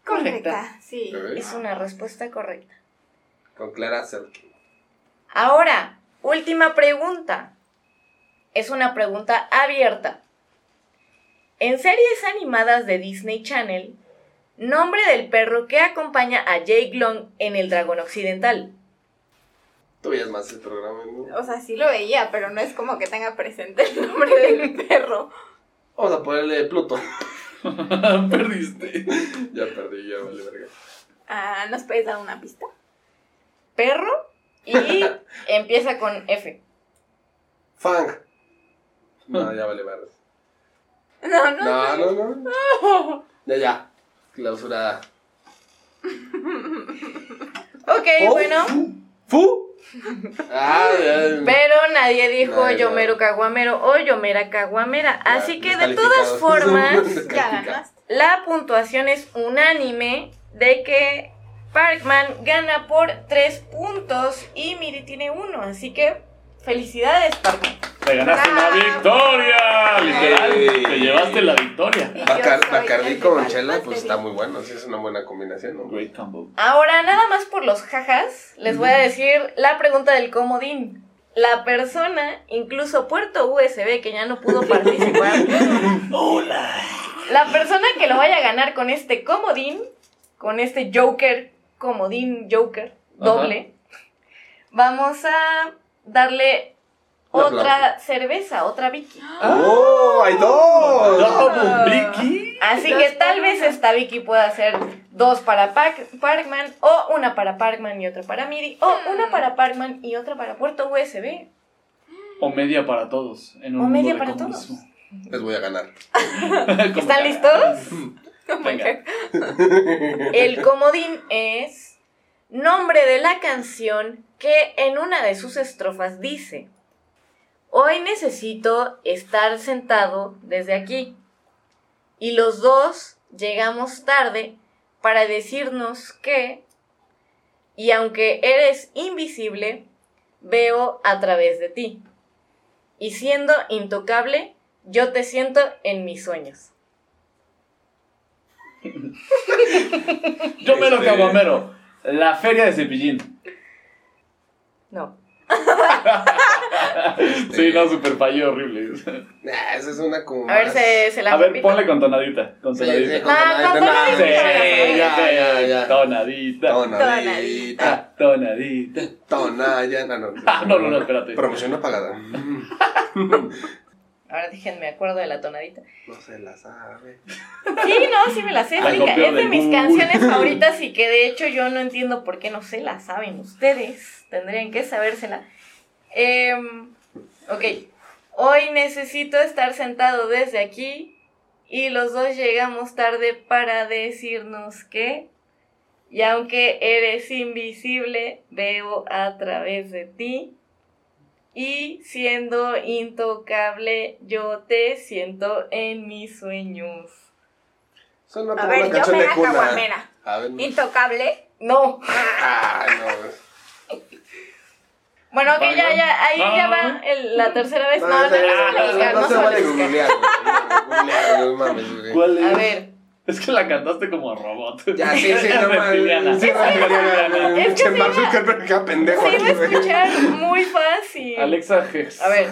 correcta. Sí. Es una respuesta correcta. Con Clara Selkin. Ahora, última pregunta. Es una pregunta abierta. En series animadas de Disney Channel, nombre del perro que acompaña a Jake Long en El Dragón Occidental. Tú veías más el programa, ¿no? O sea, sí lo veía, pero no es como que tenga presente el nombre del *laughs* perro. Vamos a ponerle Pluto. *laughs* Perdiste. *laughs* ya perdí, ya vale verga. Ah, ¿nos puedes dar una pista? Perro y empieza con F. Fang. No, ya vale verga. No, no. No, no, no. Ya, ya. Clausurada. Ok, Oh. bueno, ¿Fu? Ah, *laughs* pero nadie dijo Nadie, Yomero Caguamero o Yomera Caguamera. Así que de todas *laughs* formas. La puntuación es unánime de que Parkman gana por 3 puntos y Miri tiene uno. Así que felicidades, Parkman. Te ganaste una Bravo. victoria. Literal. Ey. Te llevaste la victoria. Bacar- Bacardí con chela, pues está muy bueno. Sí, es una buena combinación, ¿no? Great combo. Ahora, nada más por los jajas, les voy a decir la pregunta del comodín. la persona, incluso puerto USB que ya no pudo participar. *laughs* Hola. La persona que lo vaya a ganar con este comodín, con este Joker, comodín Joker, doble, vamos a darle otra cerveza, otra Vicky. ¡Oh! ¡Hay dos! Double Vicky. Así que tal vez esta Vicky pueda ser dos para Parkman, o una para Parkman y otra para MIDI, o Hmm. una para Parkman y otra para puerto USB. O media para todos. En un O media para comunismo. Les voy a ganar. *laughs* ¿Están listos? Oh my Venga. God. El comodín es nombre de la canción que en una de sus estrofas dice, hoy necesito estar sentado desde aquí. Y los dos llegamos tarde para decirnos que, y aunque eres invisible, veo a través de ti. Y siendo intocable, yo te siento en mis sueños. Yo me lo Este-. La feria de cepillín. No. *laughs* Sí, no, super falló horrible. Nah, esa es una como. A ver, más- se, se la A ver, repito. ponle con tonadita. Con Sí, tonadita. sí, con No, tonadita, con no, tonadita. Sí, Sí, ya, ya, ya. Tonadita. Tonadita. Ah, tonadita. Tonaya. No, no. Ah, no, no, no, espérate. Promoción apagada. *laughs* Ahora déjenme me acuerdo de la tonadita. No se la sabe. Sí, no, sí me la sé. La es de de mis Google. canciones favoritas y que de hecho yo no entiendo por qué no se la saben ustedes. Tendrían que sabérsela. Em, ok. Hoy necesito estar sentado desde aquí y los dos llegamos tarde para decirnos que... Y aunque eres invisible, veo a través de ti. Y siendo intocable, yo te siento en mis sueños. Suena A ver, una yo me de la cuna. caguamera. A ver. no. Intocable. No. Ah, no. Bueno, ok, ya, ya, ahí ya va el- la tercera vez. No, no, no, no, se vale buscar, no no se se vale vale buscar. googlear, güey. Googlear, no mames, güey. ¿Cuál es? A ver, Es que la cantaste como robot. Ya, sí, sí, no *laughs* Reptiliana. mames. Sí, reptiliana. Es que Mark Zuckerberg, qué pendejo iba a escuchar muy fácil. Alexa. A ver.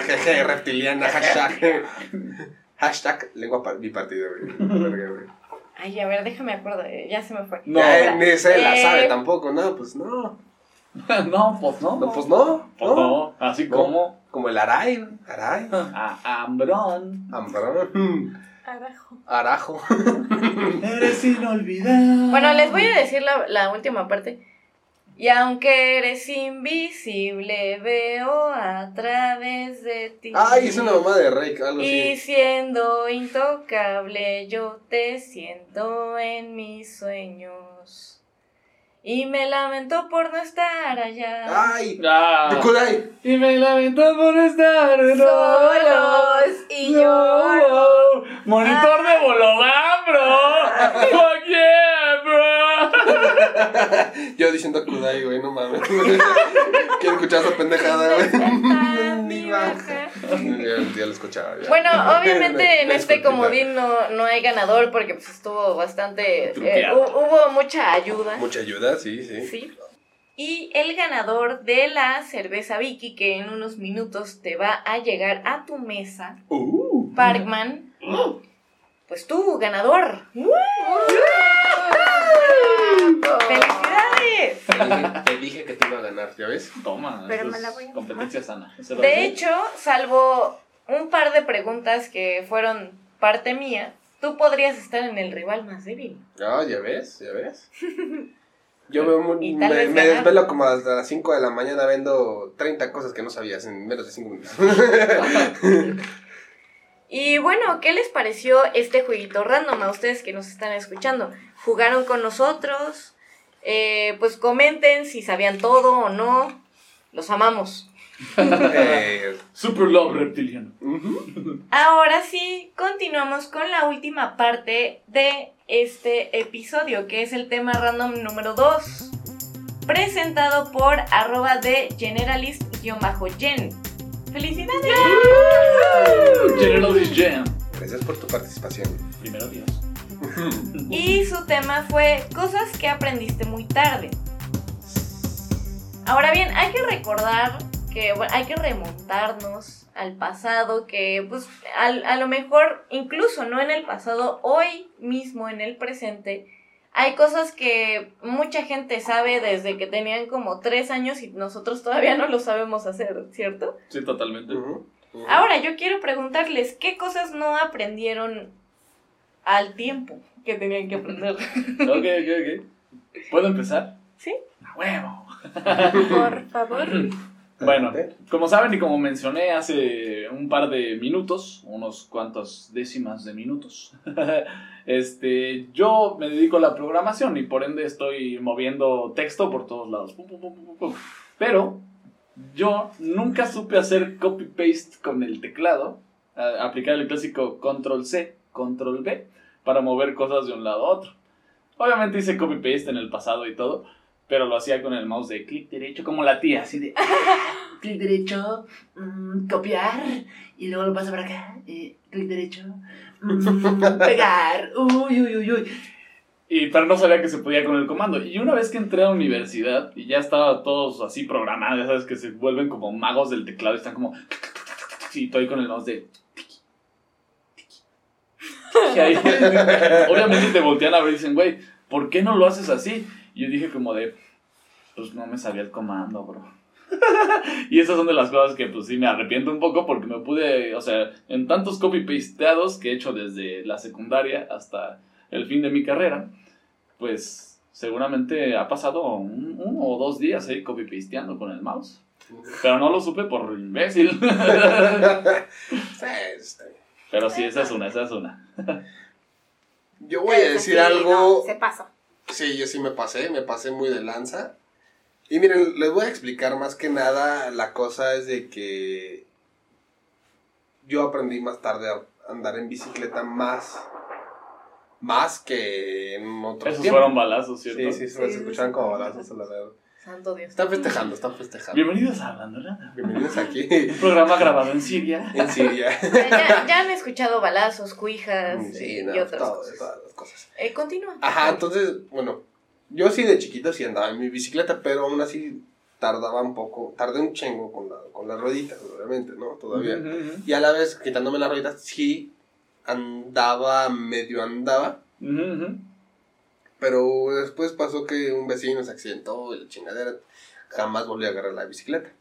Jeje, reptiliana, hashtag. Hashtag lengua par- bipartida, güey. Ay, a ver, déjame acuerdo, eh, ya se me fue. No. Ya, ni se la Eh, sabe tampoco, no, pues no. *laughs* No, pues no. No, pues no. Pues no. Así No. como. Como el Aray, ¿no? Aray. A Ambrón. Ambrón. Carajo. Arajo. *laughs* Eres inolvidable. Bueno, les voy a decir la, la última parte. Y aunque eres invisible, veo a través de ti. Ay, es una mamá de Rey, algo Y así. siendo intocable, yo te siento en mis sueños. Y me lamento por no estar allá. Ay, Ah. de Kudai. Y me lamento por estar Solos y lloro. Monitor de bologán, bro. Fuck yeah, bro. *laughs* Yo diciendo Kudai, güey, no mames. *laughs* Quiero escuchar esa pendejada, güey. *laughs* Ni baja. Ya, ya lo escuchaba. ya. Bueno, obviamente en este comodín no, no hay ganador porque pues estuvo bastante... eh, hubo mucha ayuda. Mucha ayuda, sí, sí. Sí. Y el ganador de la cerveza Vicky, que en unos minutos te va a llegar a tu mesa, Uh. Parkman, pues tú, ganador. ¡Felicidades! Te dije, te dije que te iba a ganar, ¿ya ves? Toma, Pero eso me la es voy a competencia sana. De hecho, salvo un par de preguntas que fueron parte mía, tú podrías estar en el rival más débil. Ah, ya ves, ya ves. *laughs* Yo veo muy- me, me desvelo como hasta las 5 de la mañana viendo 30 cosas que no sabías en menos de 5 minutos. *laughs* Y bueno, ¿qué les pareció este jueguito random a ustedes que nos están escuchando? ¿Jugaron con nosotros? Eh, pues comenten si sabían todo o no. Los amamos. *laughs* Super Love Reptiliano. Ahora sí, continuamos con la última parte de este episodio, que es el tema random número 2, presentado por arroba de generalist-gen. ¡Felicidades! General is Jam. Gracias por tu participación. Primero Dios. Y su tema fue cosas que aprendiste muy tarde. Ahora bien, hay que recordar que bueno, hay que remontarnos al pasado, que pues al- a lo mejor incluso no en el pasado, hoy mismo en el presente, hay cosas que mucha gente sabe desde que tenían como tres años y nosotros todavía no lo sabemos hacer, ¿cierto? Sí, totalmente. Ahora yo quiero preguntarles, ¿qué cosas no aprendieron al tiempo que tenían que aprender? *laughs* Ok, ok, ok. ¿Puedo empezar? ¿Sí? ¡A huevo! Por favor. *laughs* Bueno, como saben y como mencioné hace un par de minutos, unos cuantos décimas de minutos, *laughs* este, yo me dedico a la programación y por ende estoy moviendo texto por todos lados. Pero yo nunca supe hacer copy-paste con el teclado, aplicar el clásico control-C, control-V, para mover cosas de un lado a otro. Obviamente hice copy-paste en el pasado y todo, pero lo hacía con el mouse de clic derecho, como la tía, así de *laughs* clic derecho, mm, copiar, y luego lo paso para acá, eh, clic derecho, mm, *laughs* pegar, uy, uy, uy, uy. Y, pero no sabía que se podía con el comando. Y una vez que entré a la universidad y ya estaba todos así programados, ya sabes que se vuelven como magos del teclado y están como. *laughs* Y estoy con el mouse de. Y ahí, *laughs* obviamente te voltean a ver y dicen, güey, ¿por qué no lo haces así? Y yo dije como de, pues no me sabía el comando, bro. *laughs* y esas son de las cosas que pues sí me arrepiento un poco porque me pude, o sea, en tantos copy-pasteados que he hecho desde la secundaria hasta el fin de mi carrera, pues seguramente ha pasado un- uno o dos días ahí copy-pasteando con el mouse. Pero no lo supe por imbécil. *laughs* Pero sí, esa es una, esa es una. *laughs* Yo voy a decir algo. no, se pasó. Sí, yo sí me pasé, me pasé muy de lanza. Y miren, les voy a explicar más que nada, la cosa es de que yo aprendí más tarde a andar en bicicleta más, más que en otros Esos tiempos. fueron balazos, ¿cierto? Sí, sí, se Sí, como balazos a la vez. Santo Dios. Están festejando, están festejando. Bienvenidos a Hablando Nada. Bienvenidos aquí Un programa grabado en Siria. en Siria. *laughs* Ya, ya han escuchado balazos, cuijas Sí, y otras todo- cosas. todas las cosas. Eh, continúa. Ajá, entonces, bueno, yo sí de chiquito sí andaba en mi bicicleta, pero aún así tardaba un poco, tardé un chingo con, la, con las rueditas, obviamente, ¿no? Todavía. Y a la vez, quitándome las rueditas, sí andaba, medio andaba, ujú. Pero después pasó que un vecino se accidentó y la chingadera, jamás volví a agarrar la bicicleta.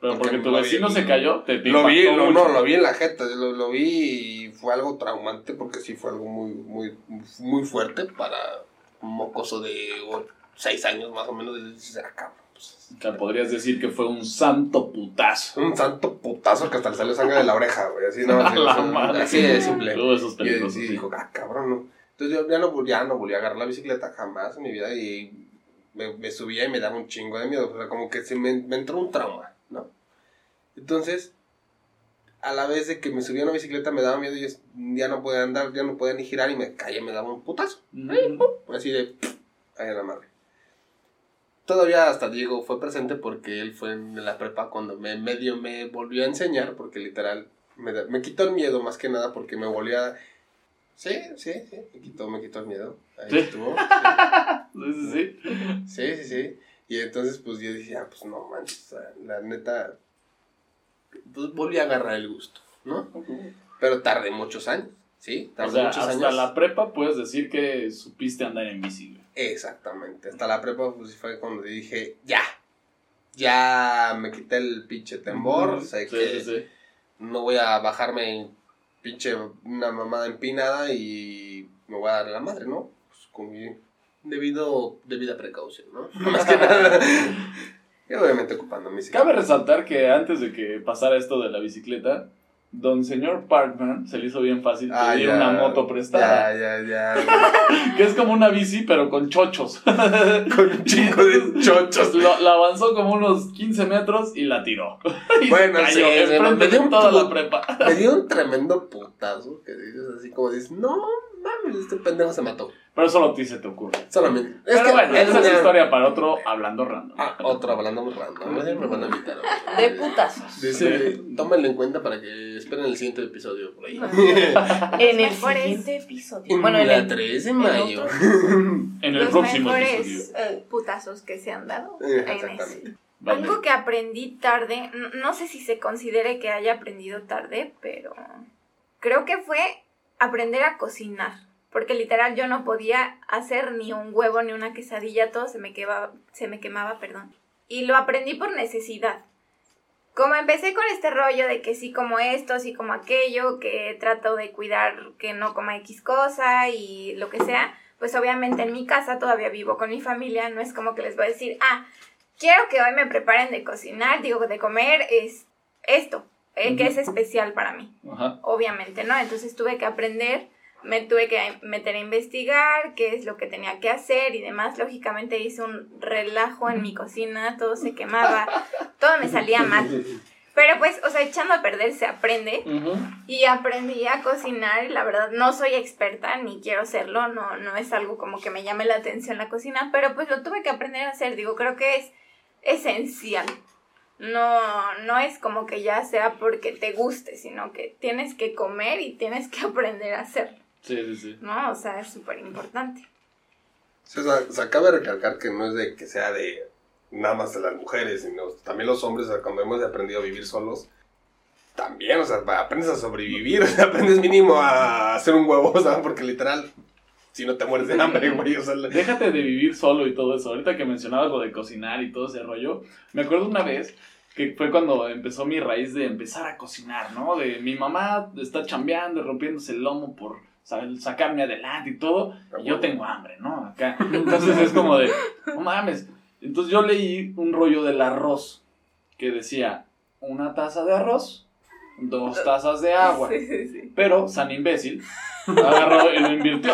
Pero porque tu vi- vecino se cayó, te, te Lo vi, lo, mucho. no, lo vi en la jeta, lo, lo vi y fue algo traumante porque sí fue algo muy, muy, muy fuerte para un mocoso de 6 años más o menos. Y dices, "Ah, cabrón, pues, podrías decir que fue un santo putazo. un santo putazo que hasta le salió sangre de la oreja, güey. Así, *laughs* no, así, la así, madre. así de simple. Esos Y sí, dijo, ah, cabrón, no. Entonces yo ya no, ya no volví a agarrar la bicicleta jamás en mi vida y me, me subía y me daba un chingo de miedo. O sea, como que se me, me entró un trauma, ¿no? Entonces, a la vez de que me subía a una bicicleta me daba miedo y ya no podía andar, ya no podía ni girar y me caía, me daba un putazo. Así de, ahí a la madre. Todavía hasta Diego fue presente porque él fue en la prepa cuando me medio me volvió a enseñar, porque literal me, me quitó el miedo más que nada porque me volvía... Sí, sí, sí, me quitó, me quitó el miedo. Ahí Sí. estuvo. *laughs* Sí, sí, sí. Sí, sí, sí. Y entonces pues yo dije, ah, pues no manches, o sea, la neta, pues volví a agarrar el gusto, ¿no? Pero tardé muchos años, ¿sí? O Tardé sea, muchos hasta años. la prepa puedes decir que supiste andar en bici. güey. Exactamente. Hasta la prepa pues fue cuando dije, ya. Ya me quité el pinche temor. Ujú. Sé Sí, que sí, sí. no voy a bajarme en pinche una mamada empinada y me voy a dar la madre, ¿no? Pues con mi debido, debida precaución, ¿no? *laughs* Más que nada. y obviamente ocupando mi Cabe resaltar que antes de que pasara esto de la bicicleta, don señor Parkman se le hizo bien fácil Ah, pedir ya. una moto prestada. Ya, ya, ya. *laughs* Que es como una bici, pero con chochos. *laughs* Con un de chochos. Lo- la avanzó como unos 15 metros y la tiró. *laughs* y Bueno, se cayó sí, enfrente me dio de toda la prepa. Me dio un tremendo putazo que dices así como dices, no mames, este pendejo se mató. Pero solo a ti se te ocurre. Solamente. Es Pero que bueno, es esa es una- historia para otro hablando random. Ah, otro hablando muy random. Me me van a invitar. De putazos. Dice, tómenlo en cuenta para que esperen el siguiente episodio por ahí. *laughs* En el siguiente episodio. En Bueno, en la el, 3 de mayo. otro- *laughs* En el Los próximo mejores episodio. eh, putazos que se han dado Eh, exactamente. Vale. Algo que aprendí tarde, no, no sé si se considere que haya aprendido tarde, pero creo que fue aprender a cocinar. Porque literal yo no podía hacer ni un huevo ni una quesadilla, todo se me quemaba, se me quemaba, perdón. Y lo aprendí por necesidad. Como empecé con este rollo de que sí como esto, sí como aquello, que trato de cuidar que no coma X cosa y lo que sea, pues obviamente en mi casa todavía vivo con mi familia, no es como que les voy a decir, ah, quiero que hoy me preparen de cocinar, digo, de comer es esto, eh, que es especial para mí, Ajá. obviamente, ¿no? Entonces tuve que aprender, me tuve que meter a investigar qué es lo que tenía que hacer y demás. Lógicamente hice un relajo en mi cocina, todo se quemaba, *laughs* todo me salía mal. Pero pues, o sea, echando a perder se aprende. Y aprendí a cocinar y la verdad no soy experta ni quiero serlo, no, no es algo como que me llame la atención la cocina, pero pues lo tuve que aprender a hacer, digo, creo que es esencial. No, no es como que ya sea porque te guste, sino que tienes que comer y tienes que *laughs* aprender a hacerlo, Sí, sí, sí. ¿no? O sea, es súper importante. Sí, o sea, se acaba de recalcar que no es de que sea de nada más de las mujeres, sino también los hombres, o sea, cuando hemos aprendido a vivir solos, también, o sea, aprendes a sobrevivir, *laughs* o sea, aprendes mínimo a hacer un huevo, *laughs* o sea, porque literal, si no te mueres de hambre, güey, o sea, la- Déjate de vivir solo y todo eso. Ahorita que mencionabas lo de cocinar y todo ese rollo, me acuerdo una vez que fue cuando empezó mi raíz de empezar a cocinar, ¿no? De mi mamá está chambeando y rompiéndose el lomo por sa- sacarme adelante y todo, y yo tengo hambre, ¿no? Acá. Entonces es como de, no mames. Entonces yo leí un rollo del arroz que decía, una taza de arroz, dos tazas de agua. Sí, sí, sí. Pero San Imbécil agarró y lo invirtió.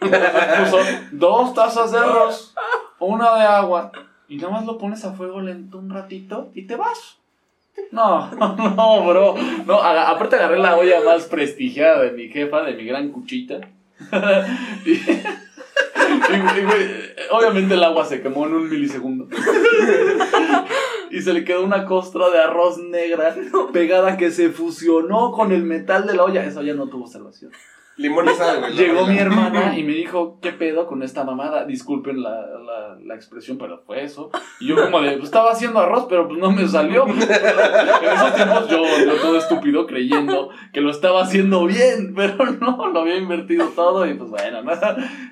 Puso dos tazas de arroz, una de agua, y nada más lo pones a fuego lento un ratito y te vas. No, *laughs* no, bro. No, aparte agarré la olla más prestigiada de mi jefa, de mi gran cuchita. *laughs* y, y, güey, obviamente el agua se quemó en un milisegundo. *laughs* y se le quedó una costra de arroz negra pegada que se fusionó con el metal de la olla. Esa olla no tuvo salvación. Limón y sal, güey. la Llegó mi hermana *laughs* y me dijo, ¿qué pedo con esta mamada? Disculpen la, la, la expresión, pero fue eso. Y yo como de, pues estaba haciendo arroz, pero pues no me salió. *laughs* en esos tiempos yo, yo todo estúpido creyendo que lo estaba haciendo bien, pero *laughs* no, lo había invertido todo y pues bueno, ¿no?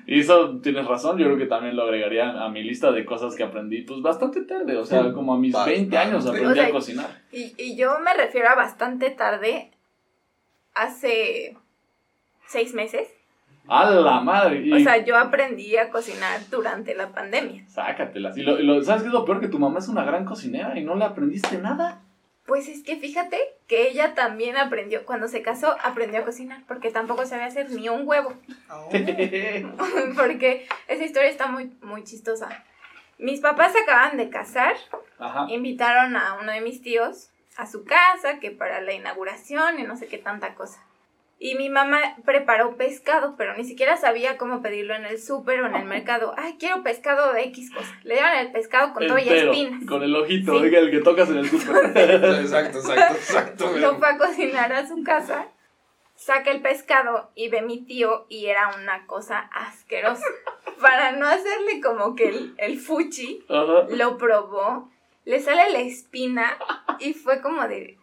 Y eso tienes razón, yo creo que también lo agregaría a mi lista de cosas que aprendí, pues bastante tarde, o sea, como a mis 20 años Bastante. aprendí O sea, a cocinar. Y, y yo me refiero a bastante tarde, hace seis meses. ¡A la madre! Y- O sea, yo aprendí a cocinar durante la pandemia. Sácatelas. Y lo, y lo- ¿sabes qué es lo peor? Que tu mamá es una gran cocinera y no le aprendiste nada. Pues es que fíjate que ella también aprendió, cuando se casó, aprendió a cocinar, porque tampoco sabía hacer ni un huevo. *laughs* *laughs* porque esa historia está muy, muy chistosa. Mis papás se acaban de casar, Ajá. invitaron a uno de mis tíos a su casa, que para la inauguración y no sé qué tanta cosa. Y mi mamá preparó pescado, pero ni siquiera sabía cómo pedirlo en el súper o en el mercado. Ay, quiero pescado de X cosa. Le dieron el pescado con todo y espinas. Con el ojito, Sí. oiga, el que tocas en el *laughs* súper. Exacto, exacto, exacto. Lo fue a cocinar a su casa, saca el pescado y ve mi tío y era una cosa asquerosa. *laughs* Para no hacerle como que el, el fuchi, Ajá. lo probó, le sale la espina y fue como de,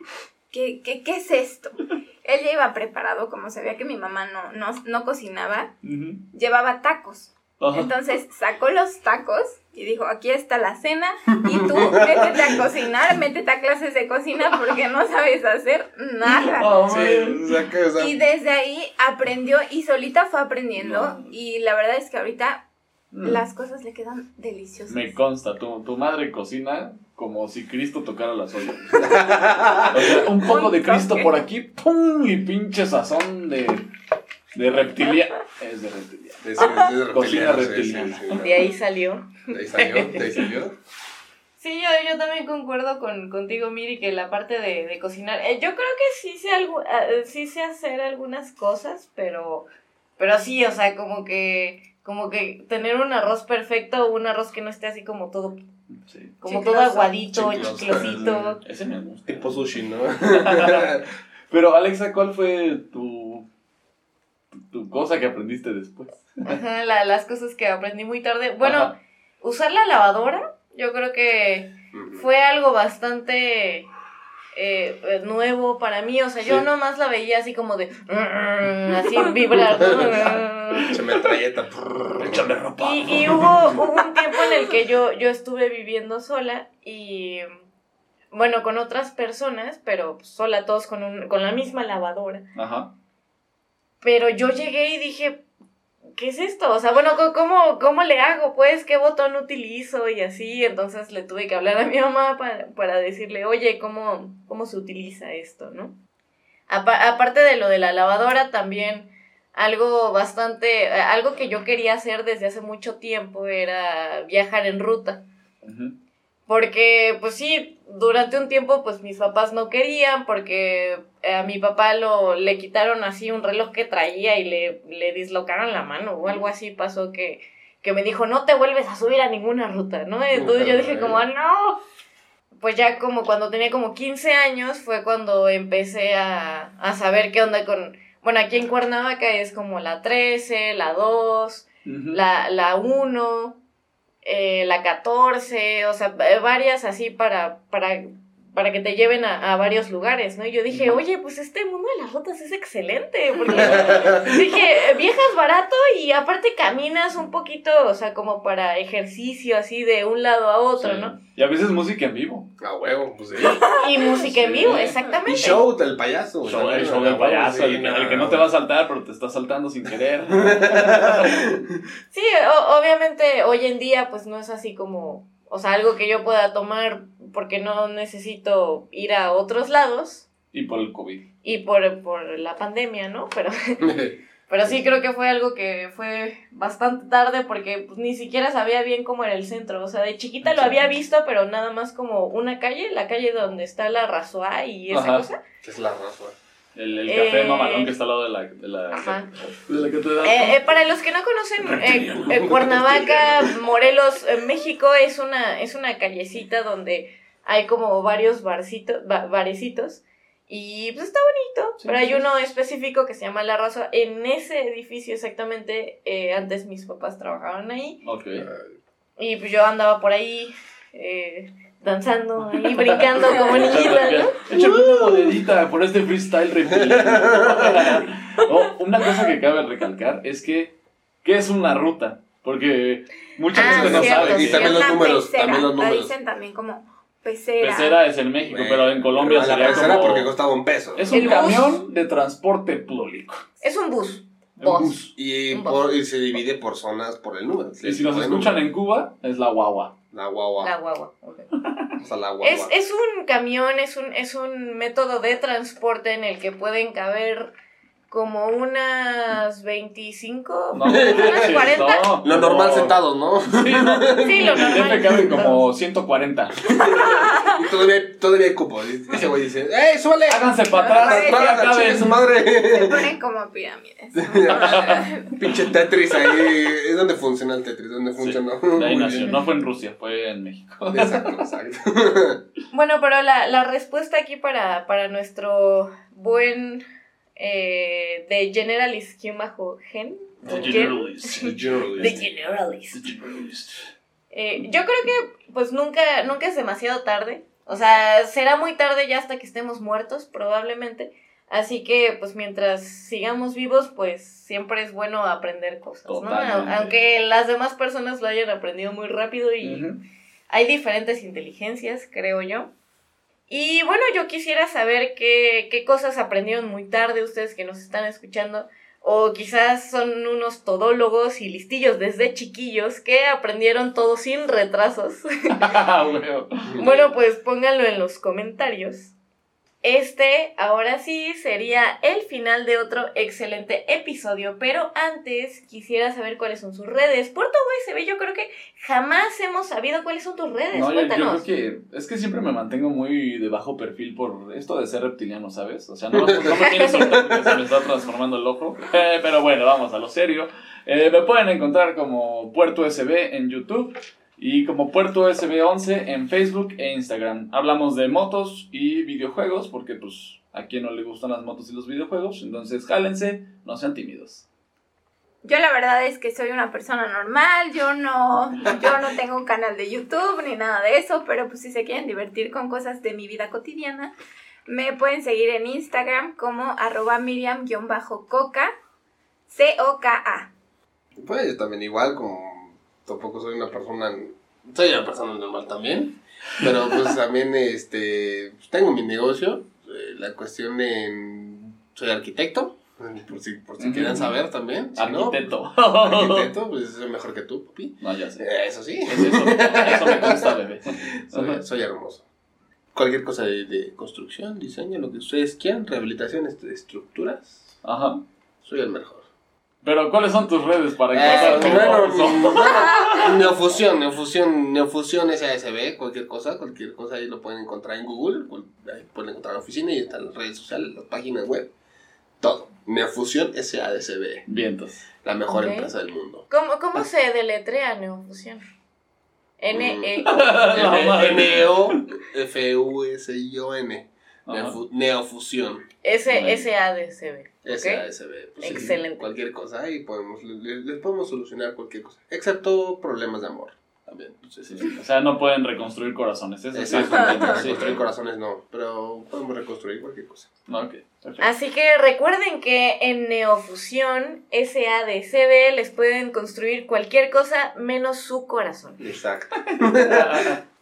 ¿qué, qué, qué es esto? *laughs* Él ya iba preparado, como sabía que mi mamá no, no, no cocinaba, Ujú. llevaba tacos. Ajá. Entonces sacó los tacos y dijo, aquí está la cena *laughs* y tú métete a cocinar, métete a clases de cocina porque no sabes hacer nada. Ah, Sí, Y desde ahí aprendió y solita fue aprendiendo y la verdad es que ahorita Mm. las cosas le quedan deliciosas. Me consta, tu, tu madre cocina como si Cristo tocara las ollas. *laughs* O sea, un poco de Cristo por aquí, ¡pum! Y pinche sazón de, de reptilia. Es de reptilia. es- es de Cocina sí, reptiliana. sí, sí. De ahí salió. De ahí salió, de ahí salió. Sí, yo, yo también concuerdo con, contigo, Miri, que la parte de, de cocinar. eh, yo creo que sí sé, algo, eh, sí sé hacer algunas cosas, pero, pero sí, o sea, como que, como que tener un arroz perfecto o un arroz que no esté así como todo, Sí. como Chicloso. todo aguadito, chiclosito. Ese me gusta. Tipo sushi, ¿no? *laughs* Pero, Alexa, ¿cuál fue tu, tu, cosa que aprendiste después? Ajá, la- las cosas que aprendí muy tarde. Bueno, Ajá. usar la lavadora Yo creo que fue algo bastante eh, nuevo para mí. O sea, yo Sí. nomás la veía así como de. *laughs* Así *laughs* vibrar. Se metralleta. *laughs* Échame ropa. Y, y hubo, hubo un tiempo en el que yo, yo estuve viviendo sola y. Bueno, con otras personas, pero sola, todos con, un, con la misma lavadora. Ajá. Pero yo llegué y dije, ¿qué es esto? O sea, bueno, ¿cómo, cómo le hago? Pues, ¿qué botón utilizo? Y así, entonces le tuve que hablar a mi mamá para, para decirle, oye, ¿cómo, ¿cómo se utiliza esto? ¿No? Apa- aparte de lo de la lavadora, también algo bastante, algo que yo quería hacer desde hace mucho tiempo era viajar en ruta. Porque, pues sí, durante un tiempo, pues mis papás no querían, porque a mi papá lo, le quitaron así un reloj que traía y le, le dislocaron la mano o algo así pasó que, que me dijo, no te vuelves a subir a ninguna ruta, ¿no? Entonces yo dije como, "Ah, no. Pues ya como cuando tenía como 15 años fue cuando empecé a, a saber qué onda con... Bueno, aquí en Cuernavaca es como la 13, la 2, Ujú. la, la 1, eh, la 14, o sea, va- varias así para, para, para que te lleven a, a varios lugares, ¿no? Y yo dije, oye, pues este mundo de las rutas es excelente, *laughs* porque dije, viajas barato y aparte caminas un poquito, o sea, como para ejercicio, así de un lado a otro, Sí. ¿no? Y a veces música en vivo. A huevo, pues sí. *laughs* Y música en vivo, Y exactamente. show del payaso. Show- el show del payaso, sí, el, que- el que no te va a saltar, pero te está saltando sin querer. *laughs* Sí, o- obviamente hoy en día pues no es así como, o sea, algo que yo pueda tomar porque no necesito ir a otros lados y por el COVID. y por, por la pandemia, ¿no? Pero, *laughs* *laughs* pero sí creo que fue algo que fue bastante tarde porque pues, ni siquiera sabía bien cómo era el centro, o sea, de chiquita lo había visto, pero nada más como una calle, la calle donde está la Razoa y esa Ajá. cosa. ¿Qué es la raza? El, el café Eh, mamalón que está al lado de la, de la, Ajá. de la catedral. Eh, eh, para los que no conocen, eh, eh, *laughs* Cuernavaca, Morelos, eh, México es una, es una callecita donde hay como varios barcitos, ba- barecitos y pues está bonito, Sí, pero hay sí. uno específico que se llama La Raza. En ese edificio exactamente, eh, antes mis papás trabajaban ahí Ok. y pues yo andaba por ahí eh, danzando *laughs* y brincando como niñita, ¿no? Échame una monedita por este freestyle. No, *laughs* una cosa que cabe recalcar es que, ¿qué es una ruta? Porque mucha Ah, gente no cierto, sabe Y también los números, pecera, también los La números. dicen también como pecera. pecera es en México, pero en Colombia la sería pecera como... porque costaba un peso. Es un El bus. camión de transporte público. Es un bus. Un Bus. bus. Y, Un por, y se divide por zonas por el número. Y si nos escuchan en Cuba, es la guagua. La guagua. La guagua. ok. *laughs* O sea, la guagua. Es, es un camión, es un, es un método de transporte en el que pueden caber como unas 25, No, unas manches, 40. no. Lo normal No. sentados, ¿no? Sí, *laughs* no. Sí, lo normal. DF caben como 140. *laughs* y todavía, todavía hay cupo. Y Ese güey dice, ¡eh, súbale! Háganse para atrás, ¡Para, su madre! Se ponen como pirámides. *laughs* Pinche Tetris ahí. Es donde funciona el Tetris, donde funcionó. Ahí nació. bien. No fue en Rusia, fue en México. Exacto, exacto. Bueno, pero la, la respuesta aquí para, para nuestro buen eh, de Generalist bajo gen. The Generalist. *laughs* The Generalist. The Generalist. Eh, yo creo que pues nunca, nunca es demasiado tarde. O sea, será muy tarde ya hasta que estemos muertos, probablemente. Así que, pues mientras sigamos vivos, pues siempre es bueno aprender cosas, ¿no? Aunque las demás personas lo hayan aprendido muy rápido y hay diferentes inteligencias, creo yo. Y bueno, yo quisiera saber qué, qué cosas aprendieron muy tarde ustedes que nos están escuchando. O quizás son unos todólogos y listillos desde chiquillos que aprendieron todo sin retrasos. *laughs* Ah, bueno, pues pónganlo en los comentarios. Este, ahora sí, sería el final de otro excelente episodio, pero antes quisiera saber cuáles son sus redes. Puerto USB, yo creo que jamás hemos sabido cuáles son tus redes. No, yo, yo Cuéntanos. creo que es que siempre me mantengo muy de bajo perfil por esto de ser reptiliano, ¿sabes? O sea, no, no me tienes ahorita porque se me está transformando el ojo. *laughs* Eh, pero bueno, vamos a lo serio. Eh, me pueden encontrar como Puerto USB en YouTube y como Puerto USB 11 en Facebook e Instagram. Hablamos de motos y videojuegos porque pues a quien no le gustan las motos y los videojuegos, entonces jálense, no sean tímidos. Yo la verdad es que soy una persona normal, yo no, yo no tengo un canal de YouTube ni nada de eso, pero pues si se quieren divertir con cosas de mi vida cotidiana, me pueden seguir en Instagram como arroba miriam-coca, C-O-K-A. Pues también igual, como tampoco soy una persona, soy una persona normal también, pero pues *laughs* también este, pues, tengo mi negocio, eh, la cuestión en, soy arquitecto, por si, por si quieren saber también. Si no, Arquitecto. arquitecto, *laughs* pues soy mejor que tú, papi. No, ya sé. Eh, Eso sí. Es eso, eso me consta, bebé. Soy, soy hermoso. Cualquier cosa de, de construcción, diseño, lo que ustedes quieran, rehabilitación estructuras, Ajá. soy el mejor. Pero, ¿cuáles son tus redes para Eh, encontrar bueno, *laughs* bueno, neofusión, neofusión, neofusión SASB, cualquier cosa, cualquier cosa ahí lo pueden encontrar en Google, ahí pueden encontrar la oficina y están las redes sociales, las páginas web, todo. Neofusión SASB, Vientos. la mejor empresa del mundo. ¿Cómo, cómo se deletrea Neofusión? N-E. *laughs* No, madre. N-E-O-F-U-S-I-O-N. Neofusión. S-A-D-C-B. ¿Ok? SASB. Pues, sí, Excelente. cualquier cosa, ahí podemos, le- les podemos solucionar cualquier cosa, excepto problemas de amor. También. pues, sí, sí. O sea, no pueden reconstruir corazones. Eso Sí. reconstruir corazones no, pero podemos reconstruir cualquier cosa. No, ok, perfecto. Así que recuerden que en Neofusión SADCB les pueden construir cualquier cosa menos su corazón. Exacto. *laughs*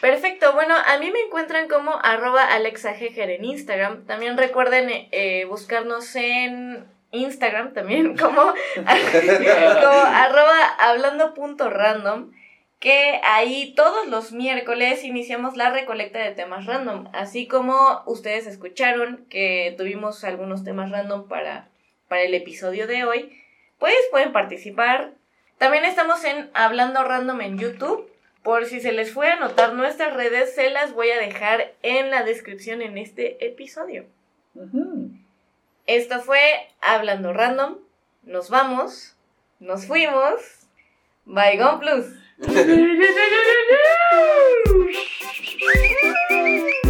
Perfecto, bueno, a mí me encuentran como arroba alexajeger en Instagram. También recuerden eh, buscarnos en Instagram también *laughs* como, arroba hablando.random. Que ahí todos los miércoles iniciamos la recolecta de temas random. Así como ustedes escucharon que tuvimos algunos temas random para, para el episodio de hoy, pues pueden participar. También estamos en Hablando Random en YouTube. Por si se les fue a anotar nuestras redes, se las voy a dejar en la descripción en este episodio. Esto fue Hablando Random. Nos vamos. Nos fuimos. Bye, Plus. *laughs*